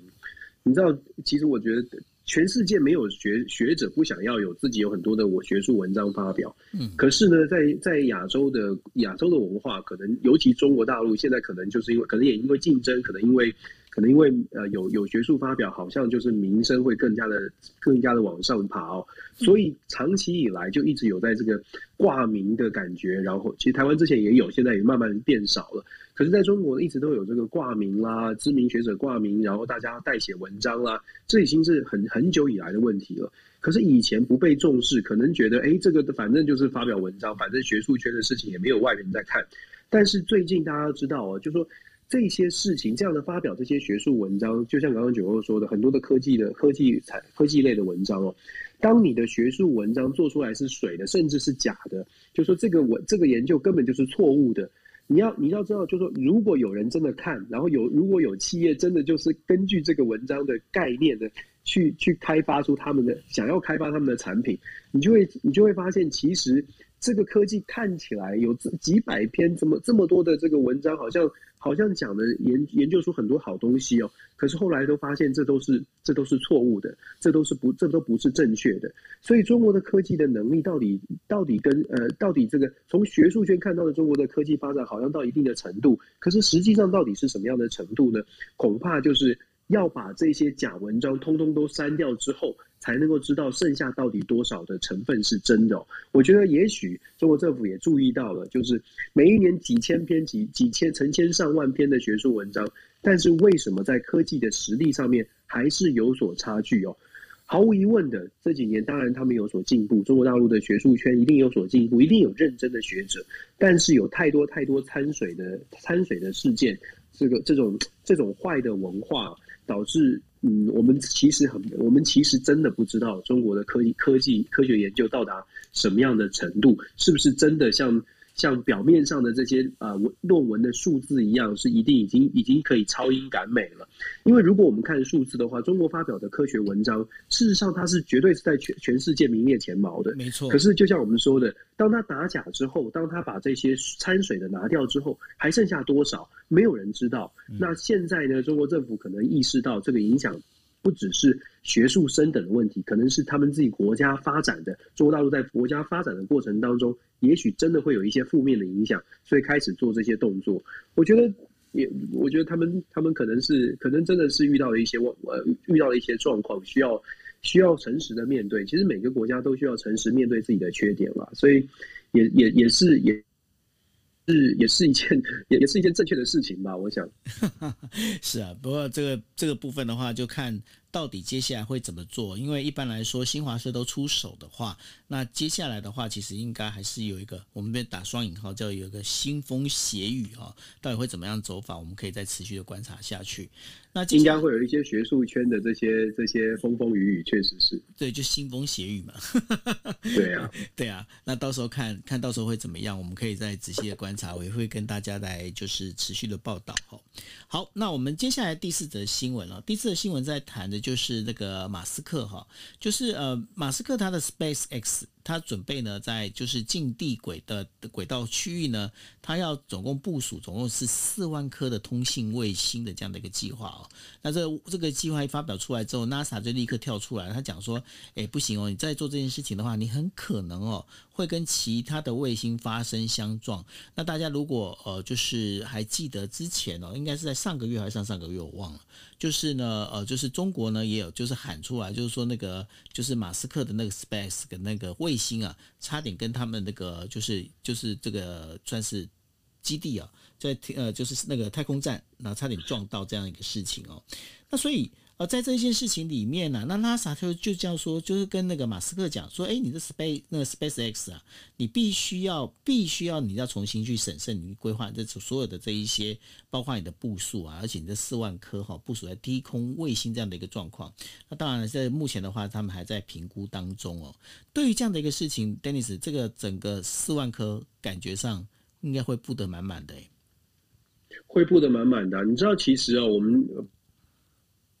你知道，其实我觉得。全世界没有学学者不想要有自己有很多的我学术文章发表，嗯，可是呢，在在亚洲的亚洲的文化，可能尤其中国大陆现在可能就是因为可能也因为竞争，可能因为可能因为呃有有学术发表，好像就是名声会更加的更加的往上爬哦，所以长期以来就一直有在这个挂名的感觉，然后其实台湾之前也有，现在也慢慢变少了。可是，在中国一直都有这个挂名啦，知名学者挂名，然后大家代写文章啦，这已经是很很久以来的问题了。可是以前不被重视，可能觉得，哎，这个反正就是发表文章，反正学术圈的事情也没有外人在看。但是最近大家都知道哦，就说这些事情，这样的发表这些学术文章，就像刚刚九欧说的，很多的科技的科技产科技类的文章哦，当你的学术文章做出来是水的，甚至是假的，就说这个文这个研究根本就是错误的。你要你要知道，就说，如果有人真的看，然后有如果有企业真的就是根据这个文章的概念的去去开发出他们的想要开发他们的产品，你就会你就会发现，其实这个科技看起来有这几百篇这么这么多的这个文章，好像。好像讲的研研究出很多好东西哦，可是后来都发现这都是这都是错误的，这都是不这都不是正确的。所以中国的科技的能力到底到底跟呃到底这个从学术圈看到的中国的科技发展好像到一定的程度，可是实际上到底是什么样的程度呢？恐怕就是要把这些假文章通通都删掉之后。才能够知道剩下到底多少的成分是真的。我觉得也许中国政府也注意到了，就是每一年几千篇、几几千、成千上万篇的学术文章，但是为什么在科技的实力上面还是有所差距哦？毫无疑问的，这几年当然他们有所进步，中国大陆的学术圈一定有所进步，一定有认真的学者，但是有太多太多掺水的掺水的事件，这个这种这种坏的文化导致。嗯，我们其实很，我们其实真的不知道中国的科技、科技、科学研究到达什么样的程度，是不是真的像。像表面上的这些呃文论文的数字一样，是一定已经已经可以超英赶美了。因为如果我们看数字的话，中国发表的科学文章，事实上它是绝对是在全全世界名列前茅的。没错。可是就像我们说的，当他打假之后，当他把这些掺水的拿掉之后，还剩下多少？没有人知道。那现在呢？中国政府可能意识到这个影响。不只是学术升等的问题，可能是他们自己国家发展的。中国大陆在国家发展的过程当中，也许真的会有一些负面的影响，所以开始做这些动作。我觉得也，我觉得他们他们可能是可能真的是遇到了一些呃遇到了一些状况，需要需要诚实的面对。其实每个国家都需要诚实面对自己的缺点了，所以也也也是也。是，也是一件，也也是一件正确的事情吧，我想。是啊，不过这个这个部分的话，就看。到底接下来会怎么做？因为一般来说，新华社都出手的话，那接下来的话，其实应该还是有一个，我们这边打双引号，叫有一个腥风血雨哈。到底会怎么样走法？我们可以再持续的观察下去。那应该会有一些学术圈的这些这些风风雨雨，确实是。对，就腥风血雨嘛。对啊，对啊。那到时候看看到时候会怎么样？我们可以再仔细的观察，我也会跟大家来就是持续的报道哈。好，那我们接下来第四则新闻了。第四则新闻在谈的。就就是那个马斯克哈，就是呃，马斯克他的 SpaceX。他准备呢，在就是近地轨的轨道区域呢，他要总共部署总共是四万颗的通信卫星的这样的一个计划哦。那这这个计划一发表出来之后，NASA 就立刻跳出来，他讲说：“哎，不行哦，你在做这件事情的话，你很可能哦会跟其他的卫星发生相撞。”那大家如果呃就是还记得之前哦，应该是在上个月还是上上个月我忘了，就是呢呃就是中国呢也有就是喊出来，就是说那个就是马斯克的那个 Space 跟那个卫星。啊，差点跟他们那个就是就是这个算是基地啊，在呃就是那个太空站，然后差点撞到这样一个事情哦。那所以呃，在这件事情里面呢、那 NASA 就就这样说，就是跟那个马斯克讲说，哎，你的 Space 那个 SpaceX 啊，你必须要必须要你要重新去审慎你规划这所有的这一些，包括你的部署啊，而且你这四万颗哈部署在低空卫星这样的一个状况。那当然了，在目前的话，他们还在评估当中哦。对于这样的一个事情，Dennis，这个整个四万颗感觉上应该会布得满满的，会布得满满的。你知道，其实啊，我们。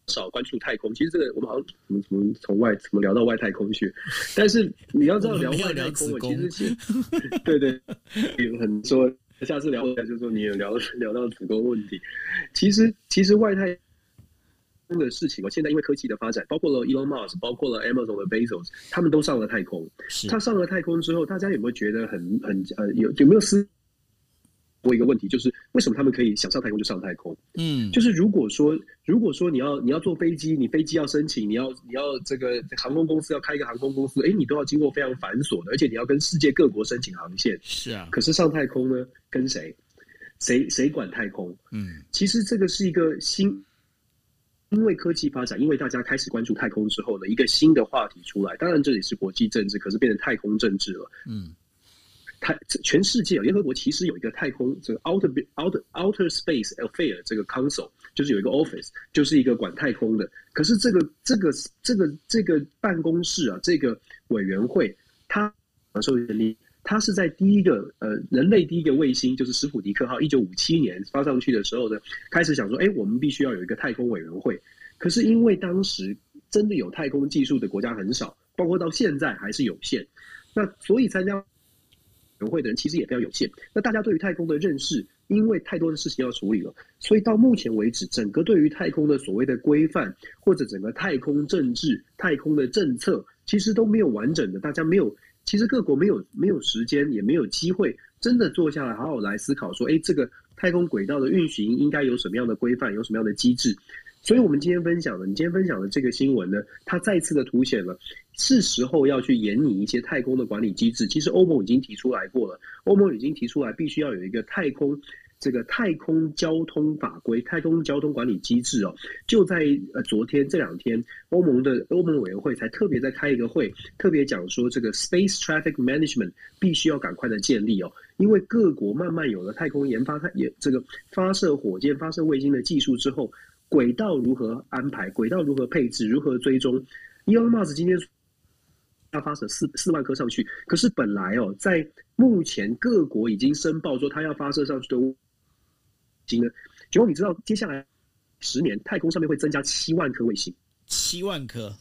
少关注太空，其实这个我们好像怎么怎么从外怎么聊到外太空去？但是你要知道聊外太空，我其实是对对，有很多下次聊一下，就是说你有聊 聊到子宫问题。其实其实外太空的事情，我现在因为科技的发展，包括了 Elon Musk，包括了 Amazon 的 Bezos，他们都上了太空。他上了太空之后，大家有没有觉得很很呃有有没有思？过一个问题，就是为什么他们可以想上太空就上太空？嗯，就是如果说如果说你要你要坐飞机，你飞机要申请，你要你要这个航空公司要开一个航空公司，哎，你都要经过非常繁琐的，而且你要跟世界各国申请航线。是啊，可是上太空呢，跟谁？谁谁管太空？嗯，其实这个是一个新，因为科技发展，因为大家开始关注太空之后呢，一个新的话题出来。当然这里是国际政治，可是变成太空政治了。嗯。太全世界联合国其实有一个太空这个 outer outer outer space affair 这个 council，就是有一个 office，就是一个管太空的。可是这个这个这个这个办公室啊，这个委员会，它受成立，它是在第一个呃人类第一个卫星，就是史普迪克号，一九五七年发上去的时候呢，开始想说，哎，我们必须要有一个太空委员会。可是因为当时真的有太空技术的国家很少，包括到现在还是有限，那所以参加。委员会的人其实也非常有限。那大家对于太空的认识，因为太多的事情要处理了，所以到目前为止，整个对于太空的所谓的规范，或者整个太空政治、太空的政策，其实都没有完整的。大家没有，其实各国没有没有时间，也没有机会真的坐下来好好来思考，说，哎，这个太空轨道的运行应该有什么样的规范，有什么样的机制。所以，我们今天分享的，你今天分享的这个新闻呢，它再次的凸显了是时候要去研拟一些太空的管理机制。其实欧盟已经提出来过了，欧盟已经提出来，必须要有一个太空这个太空交通法规、太空交通管理机制哦。就在呃昨天这两天，欧盟的欧盟委员会才特别在开一个会，特别讲说这个 Space Traffic Management 必须要赶快的建立哦，因为各国慢慢有了太空研发、太也这个发射火箭、发射卫星的技术之后。轨道如何安排？轨道如何配置？如何追踪？Elon Musk 今天要发射四四万颗上去，可是本来哦，在目前各国已经申报说他要发射上去的卫星呢，结果你知道接下来十年太空上面会增加七万颗卫星，七万颗，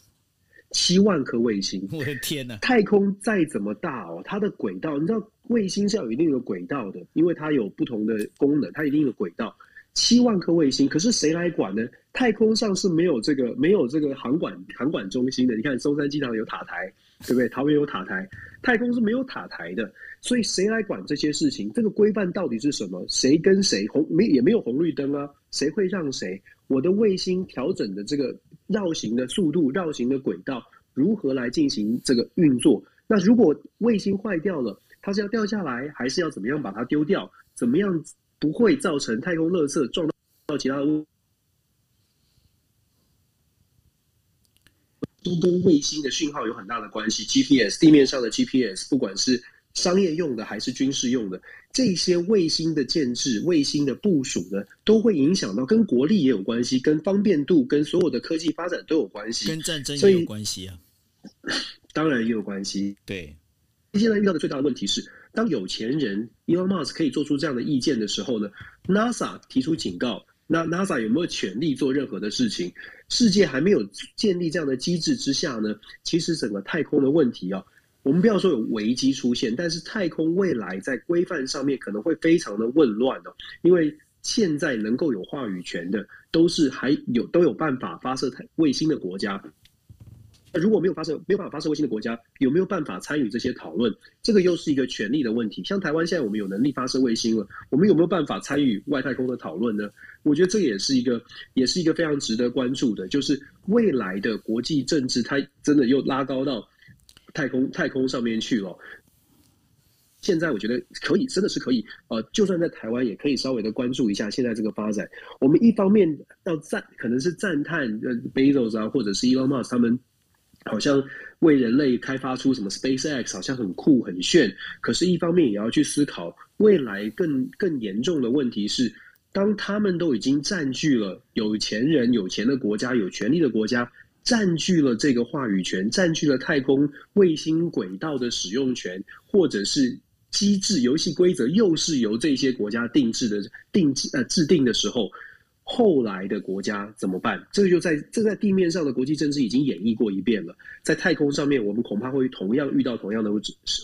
七万颗卫星！我的天哪！太空再怎么大哦，它的轨道，你知道卫星是要有一定的轨道的，因为它有不同的功能，它一定有轨道。七万颗卫星，可是谁来管呢？太空上是没有这个没有这个航管航管中心的。你看中山机场有塔台，对不对？桃园有塔台，太空是没有塔台的。所以谁来管这些事情？这个规范到底是什么？谁跟谁红没也没有红绿灯啊？谁会让谁？我的卫星调整的这个绕行的速度、绕行的轨道如何来进行这个运作？那如果卫星坏掉了，它是要掉下来，还是要怎么样把它丢掉？怎么样？不会造成太空垃圾撞到其他的物，都跟卫星的讯号有很大的关系。GPS 地面上的 GPS，不管是商业用的还是军事用的，这些卫星的建制、卫星的部署呢，都会影响到跟国力也有关系，跟方便度、跟所有的科技发展都有关系，跟战争也有关系啊。当然也有关系。对，现在遇到的最大的问题是。当有钱人 Elon Musk 可以做出这样的意见的时候呢，NASA 提出警告，那 NASA 有没有权利做任何的事情？世界还没有建立这样的机制之下呢，其实整个太空的问题啊，我们不要说有危机出现，但是太空未来在规范上面可能会非常的混乱哦，因为现在能够有话语权的都是还有都有办法发射太卫星的国家。如果没有发射，没有办法发射卫星的国家，有没有办法参与这些讨论？这个又是一个权力的问题。像台湾现在我们有能力发射卫星了，我们有没有办法参与外太空的讨论呢？我觉得这也是一个，也是一个非常值得关注的，就是未来的国际政治，它真的又拉高到太空太空上面去了。现在我觉得可以，真的是可以。呃，就算在台湾，也可以稍微的关注一下现在这个发展。我们一方面要赞，可能是赞叹呃 Bezos 啊，或者是 Elon Musk 他们，好像为人类开发出什么 SpaceX，好像很酷很炫。可是，一方面也要去思考未来更更严重的问题是，当他们都已经占据了有钱人、有钱的国家、有权力的国家。占据了这个话语权，占据了太空卫星轨道的使用权，或者是机制、游戏规则，又是由这些国家定制的、定制呃制定的时候，后来的国家怎么办？这就在这在地面上的国际政治已经演绎过一遍了，在太空上面，我们恐怕会同样遇到同样的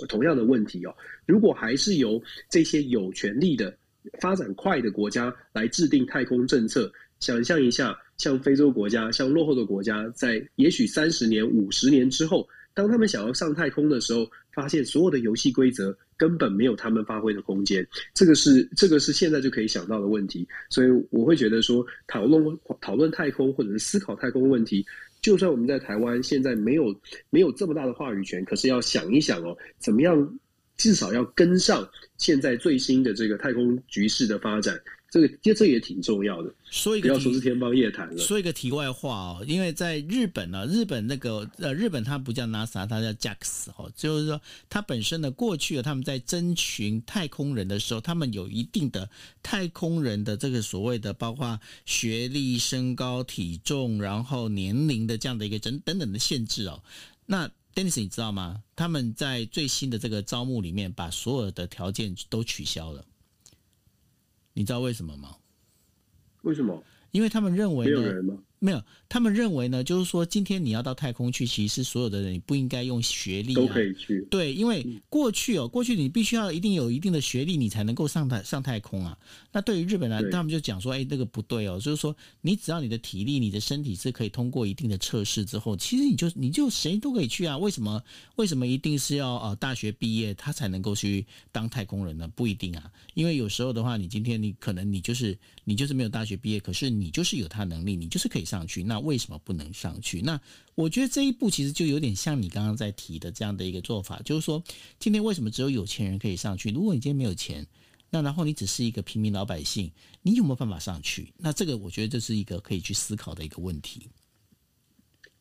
同样的问题哦。如果还是由这些有权力的、发展快的国家来制定太空政策，想象一下。像非洲国家，像落后的国家，在也许三十年、五十年之后，当他们想要上太空的时候，发现所有的游戏规则根本没有他们发挥的空间。这个是这个是现在就可以想到的问题。所以我会觉得说，讨论讨论太空或者是思考太空问题，就算我们在台湾现在没有没有这么大的话语权，可是要想一想哦，怎么样至少要跟上现在最新的这个太空局势的发展。这个这这也挺重要的，说一个不要说是天方夜谭了。说一个题外话哦，因为在日本呢，日本那个呃，日本它不叫 NASA，它叫 JAX 哦，就是说它本身呢，过去他们在征询太空人的时候，他们有一定的太空人的这个所谓的包括学历、身高、体重，然后年龄的这样的一个等等等的限制哦。那 Dennis 你知道吗？他们在最新的这个招募里面，把所有的条件都取消了。你知道为什么吗？为什么？因为他们认为呢，没有他们认为呢，就是说，今天你要到太空去，其实所有的人你不应该用学历、啊、都可以去。对，因为过去哦，过去你必须要一定有一定的学历，你才能够上太上太空啊。那对于日本人，他们就讲说，哎，那个不对哦，就是说，你只要你的体力、你的身体是可以通过一定的测试之后，其实你就你就谁都可以去啊。为什么？为什么一定是要呃大学毕业他才能够去当太空人呢？不一定啊，因为有时候的话，你今天你可能你就是你就是没有大学毕业，可是你就是有他能力，你就是可以上去。那为什么？不能上去。那我觉得这一步其实就有点像你刚刚在提的这样的一个做法，就是说，今天为什么只有有钱人可以上去？如果你今天没有钱，那然后你只是一个平民老百姓，你有没有办法上去？那这个我觉得这是一个可以去思考的一个问题。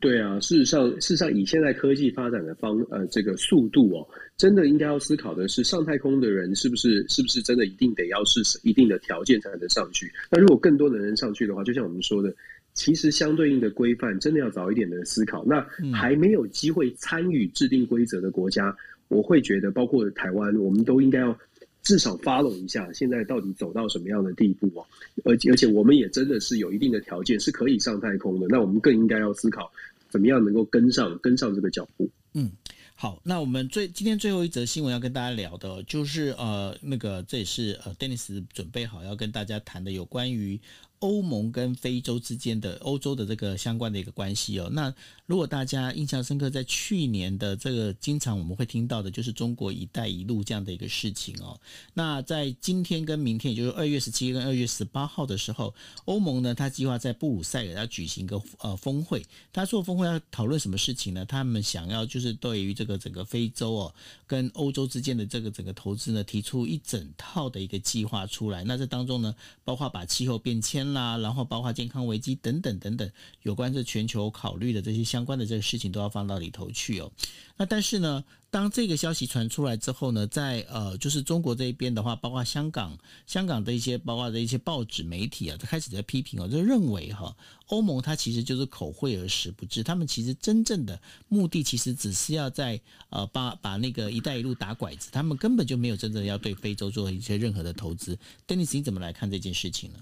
对啊，事实上，事实上以现在科技发展的方呃这个速度哦，真的应该要思考的是，上太空的人是不是是不是真的一定得要是一定的条件才能上去？那如果更多的人上去的话，就像我们说的。其实相对应的规范真的要早一点的思考。那还没有机会参与制定规则的国家，我会觉得，包括台湾，我们都应该要至少 follow 一下，现在到底走到什么样的地步啊？而而且我们也真的是有一定的条件是可以上太空的，那我们更应该要思考怎么样能够跟上跟上这个脚步。嗯。好，那我们最今天最后一则新闻要跟大家聊的，就是呃，那个这也是呃，Dennis 准备好要跟大家谈的，有关于欧盟跟非洲之间的欧洲的这个相关的一个关系哦。那如果大家印象深刻，在去年的这个经常我们会听到的，就是中国“一带一路”这样的一个事情哦。那在今天跟明天，也就是二月十七跟二月十八号的时候，欧盟呢，他计划在布鲁塞尔要举行一个呃峰会。他说峰会要讨论什么事情呢？他们想要就是对于这个。整个非洲哦，跟欧洲之间的这个整个投资呢，提出一整套的一个计划出来。那这当中呢，包括把气候变迁啦，然后包括健康危机等等等等，有关这全球考虑的这些相相关的这个事情，都要放到里头去哦。那但是呢，当这个消息传出来之后呢，在呃，就是中国这一边的话，包括香港、香港的一些，包括的一些报纸媒体啊，就开始在批评哦，就认为哈，欧盟它其实就是口惠而实不至，他们其实真正的目的其实只是要在呃把把那个“一带一路”打拐子，他们根本就没有真正要对非洲做一些任何的投资。Dennis，你怎么来看这件事情呢？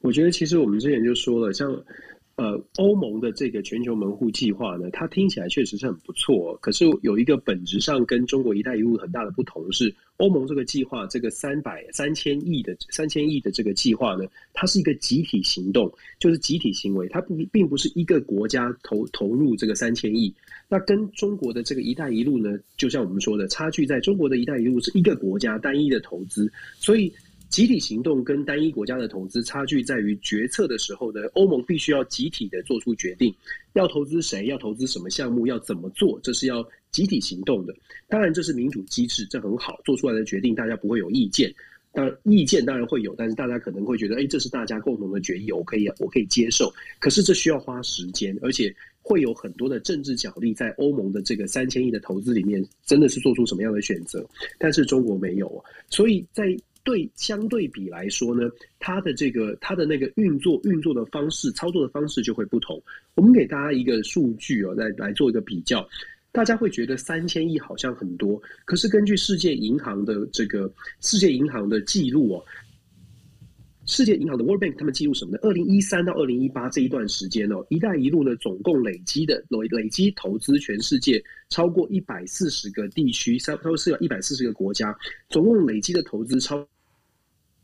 我觉得其实我们之前就说了，像。呃，欧盟的这个全球门户计划呢，它听起来确实是很不错。可是有一个本质上跟中国“一带一路”很大的不同是，欧盟这个计划，这个三百三千亿的三千亿的这个计划呢，它是一个集体行动，就是集体行为，它不并不是一个国家投投入这个三千亿。那跟中国的这个“一带一路”呢，就像我们说的，差距在中国的“一带一路”是一个国家单一的投资，所以。集体行动跟单一国家的投资差距在于决策的时候呢，欧盟必须要集体的做出决定，要投资谁，要投资什么项目，要怎么做，这是要集体行动的。当然，这是民主机制，这很好，做出来的决定大家不会有意见。当然，意见当然会有，但是大家可能会觉得，哎，这是大家共同的决议，我可以，我可以接受。可是这需要花时间，而且会有很多的政治角力在欧盟的这个三千亿的投资里面，真的是做出什么样的选择？但是中国没有啊，所以在对相对比来说呢，它的这个它的那个运作运作的方式、操作的方式就会不同。我们给大家一个数据哦，来来做一个比较。大家会觉得三千亿好像很多，可是根据世界银行的这个世界银行的记录哦，世界银行的 World Bank 他们记录什么呢？二零一三到二零一八这一段时间哦，“一带一路”呢总共累积的累累积投资全世界超过一百四十个地区，差不多是有一百四十个国家，总共累积的投资超。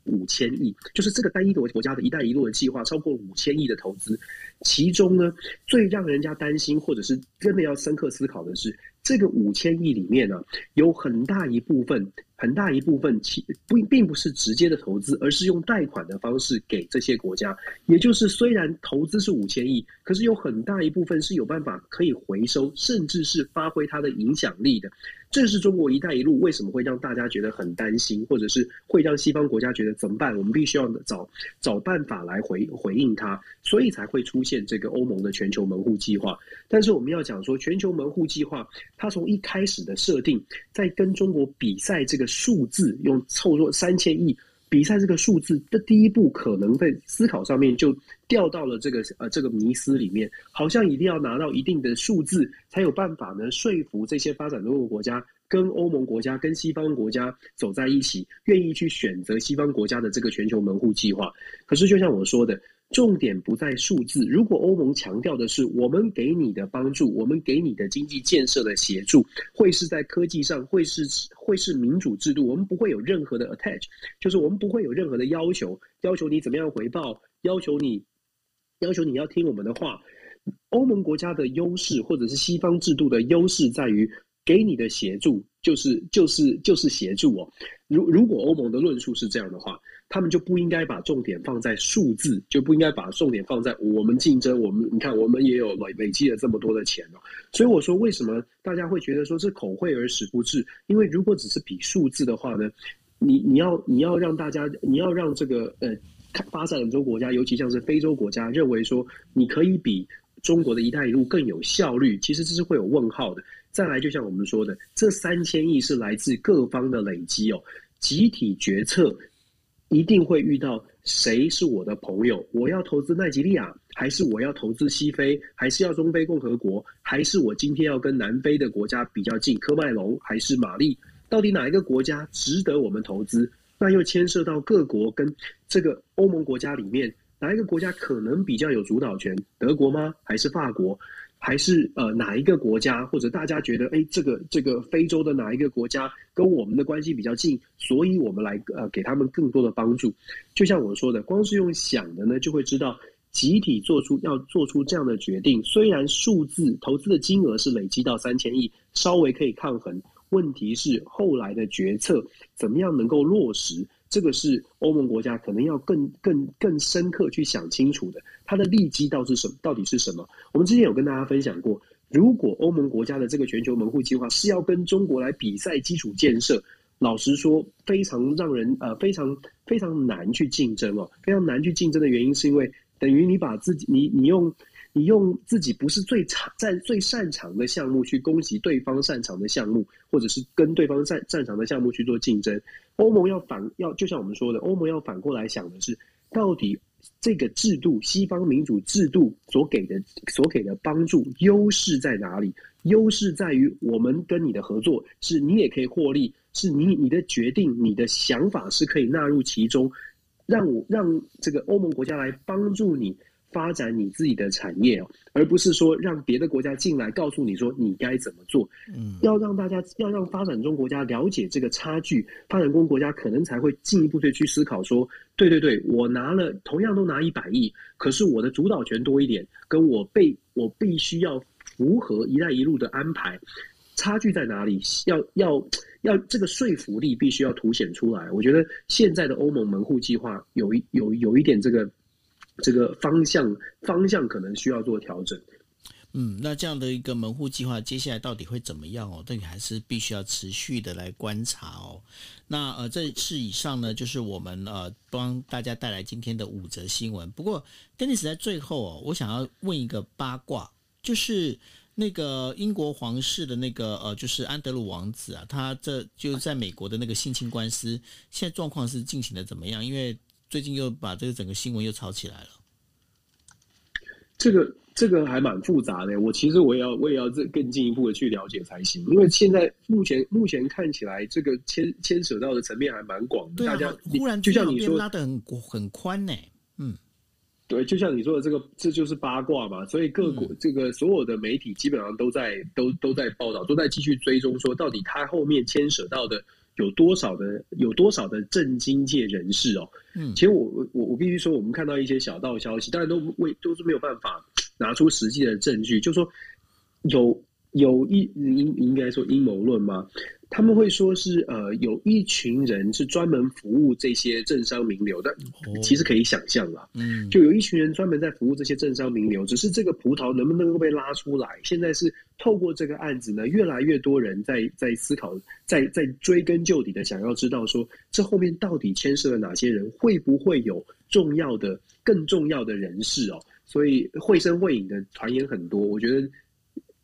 五千亿，就是这个单一的国家的一带一路的计划，超过五千亿的投资。其中呢，最让人家担心，或者是真的要深刻思考的是，这个五千亿里面呢、有很大一部分，很大一部分其不并不是直接的投资，而是用贷款的方式给这些国家。也就是虽然投资是五千亿，可是有很大一部分是有办法可以回收，甚至是发挥它的影响力的。这是中国“一带一路”为什么会让大家觉得很担心，或者是会让西方国家觉得怎么办？我们必须要找找办法来回回应它，所以才会出现这个欧盟的全球门户计划。但是我们要讲说，全球门户计划它从一开始的设定，在跟中国比赛这个数字，用凑作三千亿比赛这个数字的第一步，可能在思考上面就掉到了这个呃这个迷思里面，好像一定要拿到一定的数字，才有办法呢说服这些发展中国国家。跟欧盟国家、跟西方国家走在一起，愿意去选择西方国家的这个全球门户计划。可是，就像我说的，重点不在数字。如果欧盟强调的是我们给你的帮助，我们给你的经济建设的协助，会是在科技上，会是会是民主制度，我们不会有任何的 attach，就是我们不会有任何的要求，要求你怎么样回报，要求你要求你要听我们的话。欧盟国家的优势，或者是西方制度的优势，在于。给你的协助就是就是就是协助哦。如如果欧盟的论述是这样的话，他们就不应该把重点放在数字，就不应该把重点放在我们竞争。我们你看，我们也有累累积了这么多的钱哦。所以我说，为什么大家会觉得说是口惠而实不至？因为如果只是比数字的话呢，你你要你要让大家，你要让这个呃发展中国家，尤其像是非洲国家，认为说你可以比中国的一带一路更有效率，其实这是会有问号的。再来，就像我们说的，这三千亿是来自各方的累积哦。集体决策一定会遇到谁是我的朋友？我要投资奈及利亚，还是我要投资西非，还是要中非共和国，还是我今天要跟南非的国家比较近？科麦隆还是马利？到底哪一个国家值得我们投资？那又牵涉到各国跟这个欧盟国家里面哪一个国家可能比较有主导权？德国吗？还是法国？还是呃哪一个国家，或者大家觉得哎，这个这个非洲的哪一个国家跟我们的关系比较近，所以我们来呃给他们更多的帮助。就像我说的，光是用想的呢，就会知道集体做出要做出这样的决定。虽然数字投资的金额是累积到三千亿，稍微可以抗衡，问题是后来的决策怎么样能够落实。这个是欧盟国家可能要更更更深刻去想清楚的，它的利基到是什么？到底是什么？我们之前有跟大家分享过，如果欧盟国家的这个全球门户计划是要跟中国来比赛基础建设，老实说，非常让人呃非常非常难去竞争哦，非常难去竞争的原因是因为等于你把自己你你用。你用自己不是最长在最擅长的项目去攻击对方擅长的项目，或者是跟对方擅擅长的项目去做竞争。欧盟要反要就像我们说的，欧盟要反过来想的是，到底这个制度，西方民主制度所给的所给的帮助优势在哪里？优势在于我们跟你的合作是你也可以获利，是你你的决定、你的想法是可以纳入其中，让我让这个欧盟国家来帮助你。发展你自己的产业哦，而不是说让别的国家进来告诉你说你该怎么做。嗯，要让大家要让发展中国家了解这个差距，发展中国家可能才会进一步的去思考说，对对对，我拿了同样都拿一百亿，可是我的主导权多一点，跟我被我必须要符合“一带一路”的安排。差距在哪里？要要要这个说服力必须要凸显出来。我觉得现在的欧盟门户计划有一有有一点这个这个方向方向可能需要做调整。嗯，那这样的一个门户计划，接下来到底会怎么样哦？这个还是必须要持续的来观察哦。那呃，这是以上呢，就是我们呃帮大家带来今天的五则新闻。不过，Dennis 在最后哦，我想要问一个八卦，就是那个英国皇室的那个呃，就是安德鲁王子啊，他这就在美国的那个性侵官司，现在状况是进行的怎么样？因为最近又把这个整个新闻又炒起来了。这个。这个还蛮复杂的，我其实我也要我也要这更进一步的去了解才行，因为现在目前目前看起来，这个牵牵扯到的层面还蛮广的。对啊，大家忽然就像你说拉的很很宽呢，嗯，对，就像你说的这个，这就是八卦嘛，所以各国、嗯、这个所有的媒体基本上都在都都在报道，都在继续追踪，说到底它后面牵扯到的有多少的有多少的政经界人士哦。嗯，其实我我我必须说，我们看到一些小道消息，当然都未都是没有办法。拿出实际的证据，就说有有一应应该说阴谋论吗？他们会说是呃有一群人是专门服务这些政商名流的，其实可以想象啦，嗯，就有一群人专门在服务这些政商名流，只是这个葡萄能不能够被拉出来？现在是透过这个案子呢，越来越多人在在思考，在在追根究底的想要知道说，这后面到底牵涉了哪些人？会不会有重要的、更重要的人士哦？所以绘声绘影的传言很多，我觉得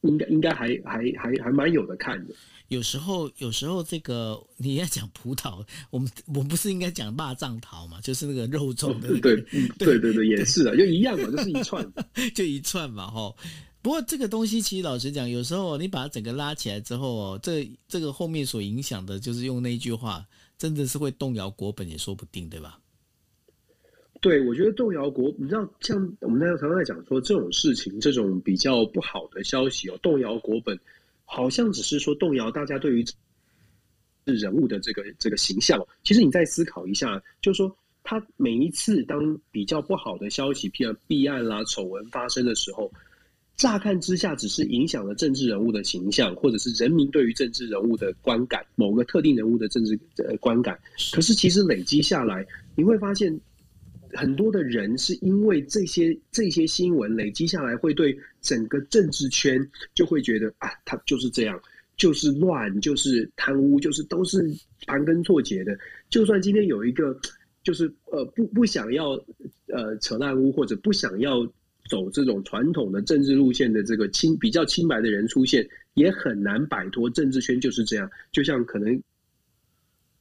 应该应该还还还还蛮有的看的。有时候有时候这个你要讲葡萄，我们我们不是应该讲肉粽头嘛？就是那个肉粽的、那个，对 对对对，也是啊，就一样嘛，就是一串，就一串嘛，哈。不过这个东西其实老实讲，有时候你把它整个拉起来之后哦，这这个后面所影响的，就是用那一句话，真的是会动摇国本也说不定，对吧？对，我觉得动摇国，你知道，像我们那时候常常在讲说这种事情，这种比较不好的消息哦，动摇国本，好像只是说动摇大家对于人物的这个这个形象。其实你再思考一下，就是说，他每一次当比较不好的消息，譬如弊案啦、丑闻发生的时候，乍看之下只是影响了政治人物的形象，或者是人民对于政治人物的观感，某个特定人物的政治呃观感。可是其实累积下来，你会发现。很多的人是因为这些这些新闻累积下来，会对整个政治圈就会觉得啊，他就是这样，就是乱，就是贪污，就是都是盘根错节的。就算今天有一个就是呃不不想要呃扯烂污或者不想要走这种传统的政治路线的这个清比较清白的人出现，也很难摆脱政治圈就是这样。就像可能。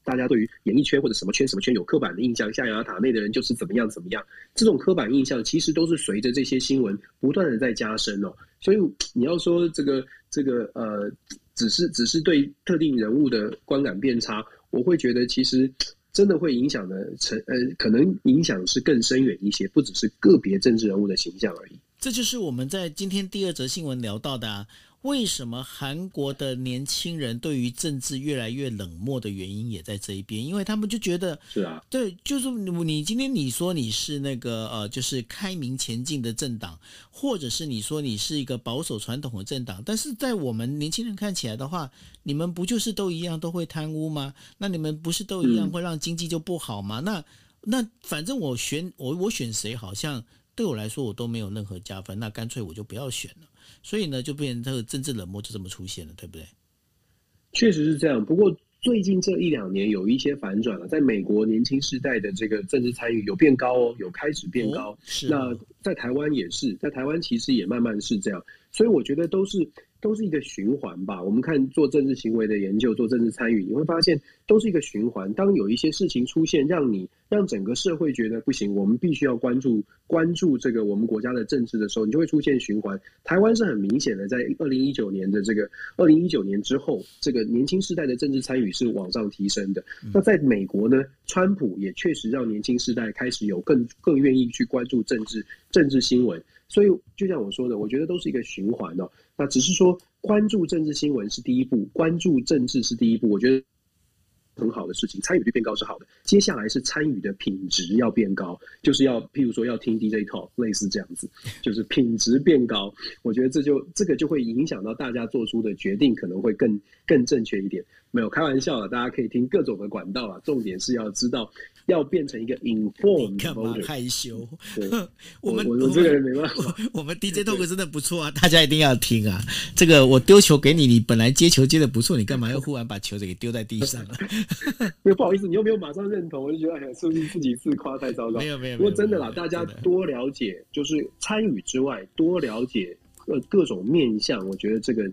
大家对于演艺圈或者什么圈什么圈有刻板的印象，象牙塔内的人就是怎么样怎么样，这种刻板印象其实都是随着这些新闻不断的在加深哦。所以你要说这个这个呃，只是只是对特定人物的观感变差，我会觉得其实真的会影响的成呃，可能影响是更深远一些，不只是个别政治人物的形象而已。这就是我们在今天第二则新闻聊到的。为什么韩国的年轻人对于政治越来越冷漠的原因也在这一边？因为他们就觉得是啊，对，就是你今天你说你是那个呃，就是开明前进的政党，或者是你说你是一个保守传统的政党，但是在我们年轻人看起来的话，你们不就是都一样都会贪污吗？那你们不是都一样会让经济就不好吗？嗯、那那反正我选我我选谁，好像对我来说我都没有任何加分，那干脆我就不要选了。所以呢，就变成这个政治冷漠就这么出现了，对不对？确实是这样。不过最近这一两年有一些反转了，在美国年轻世代的这个政治参与有变高哦，有开始变高。哦、是。那在台湾也是，在台湾其实也慢慢是这样。所以我觉得都是。都是一个循环吧。我们看做政治行为的研究，做政治参与，你会发现都是一个循环。当有一些事情出现，让你让整个社会觉得不行，我们必须要关注关注这个我们国家的政治的时候，你就会出现循环。台湾是很明显的，在二零一九年的这个二零一九年之后，这个年轻世代的政治参与是往上提升的。那在美国呢，川普也确实让年轻世代开始有更更愿意去关注政治政治新闻。所以，就像我说的，我觉得都是一个循环哦。那只是说，关注政治新闻是第一步，关注政治是第一步。我觉得很好的事情，参与率变高是好的。接下来是参与的品质要变高，就是要譬如说要听 DJ talk，类似这样子，就是品质变高。我觉得这就这个就会影响到大家做出的决定，可能会更更正确一点。没有开玩笑的，大家可以听各种的管道啊，重点是要知道。要变成一个 informed，干嘛害羞？我们我，我这个人没办法。我 们 DJ talk 真的不错啊，大家一定要听啊！这个我丢球给你，你本来接球接的不错，你干嘛又忽然把球给丢在地上了？因为不好意思，你又没有马上认同，我就觉得哎呀，是不是自己自夸太糟糕？没有没有。不过真的啦，大家多了解，就是参与之外，多了解各各种面向，我觉得这个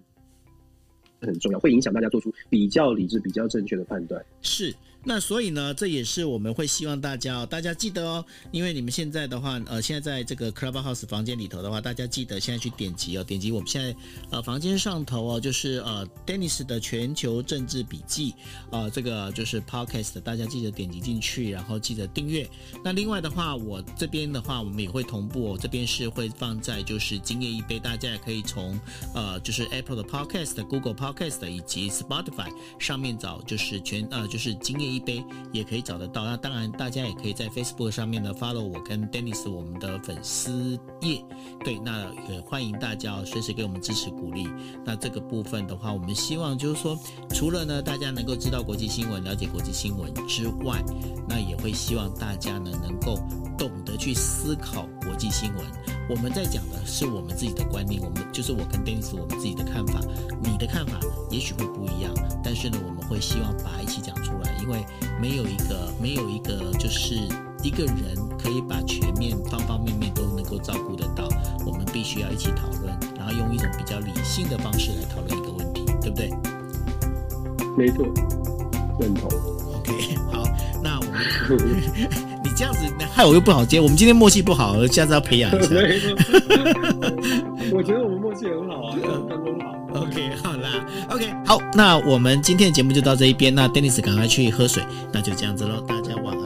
很重要，会影响大家做出比较理智、比较正确的判断。是。那所以呢，这也是我们会希望大家，大家记得哦，因为你们现在的话，呃，现在在这个 Clubhouse 房间里头的话，大家记得现在去点击哦，点击我们现在呃房间上头哦，就是呃 Dennis 的全球政治笔记，呃，这个就是 Podcast，大家记得点击进去，然后记得订阅。那另外的话，我这边的话，我们也会同步哦，这边是会放在就是今夜一杯，大家也可以从呃就是 Apple 的 Podcast、Google Podcast 以及 Spotify 上面找，就是全呃就是今夜。一杯也可以找得到，那当然大家也可以在 Facebook 上面呢 follow 我跟 Dennis 我们的粉丝页，对，那也欢迎大家随时给我们支持鼓励。那这个部分的话，我们希望就是说，除了呢大家能够知道国际新闻、了解国际新闻之外，那也会希望大家呢能够懂得去思考国际新闻。我们在讲的是我们自己的观念，我们就是我跟 Dennis 我们自己的看法，你的看法也许会不一样，但是呢，我们会希望把一起讲出来，因为为没有一个没有一个就是一个人可以把全面方方面面都能够照顾得到，我们必须要一起讨论，然后用一种比较理性的方式来讨论一个问题，对不对？没错，认同。OK，好，那我们。这样子害我又不好接，我们今天默契不好，下次要培养一下。我觉得我们默契很好啊，刚刚好。OK，好啦，OK，好，那我们今天的节目就到这一边，那 Dennis 赶快去喝水，那就这样子喽，大家晚安。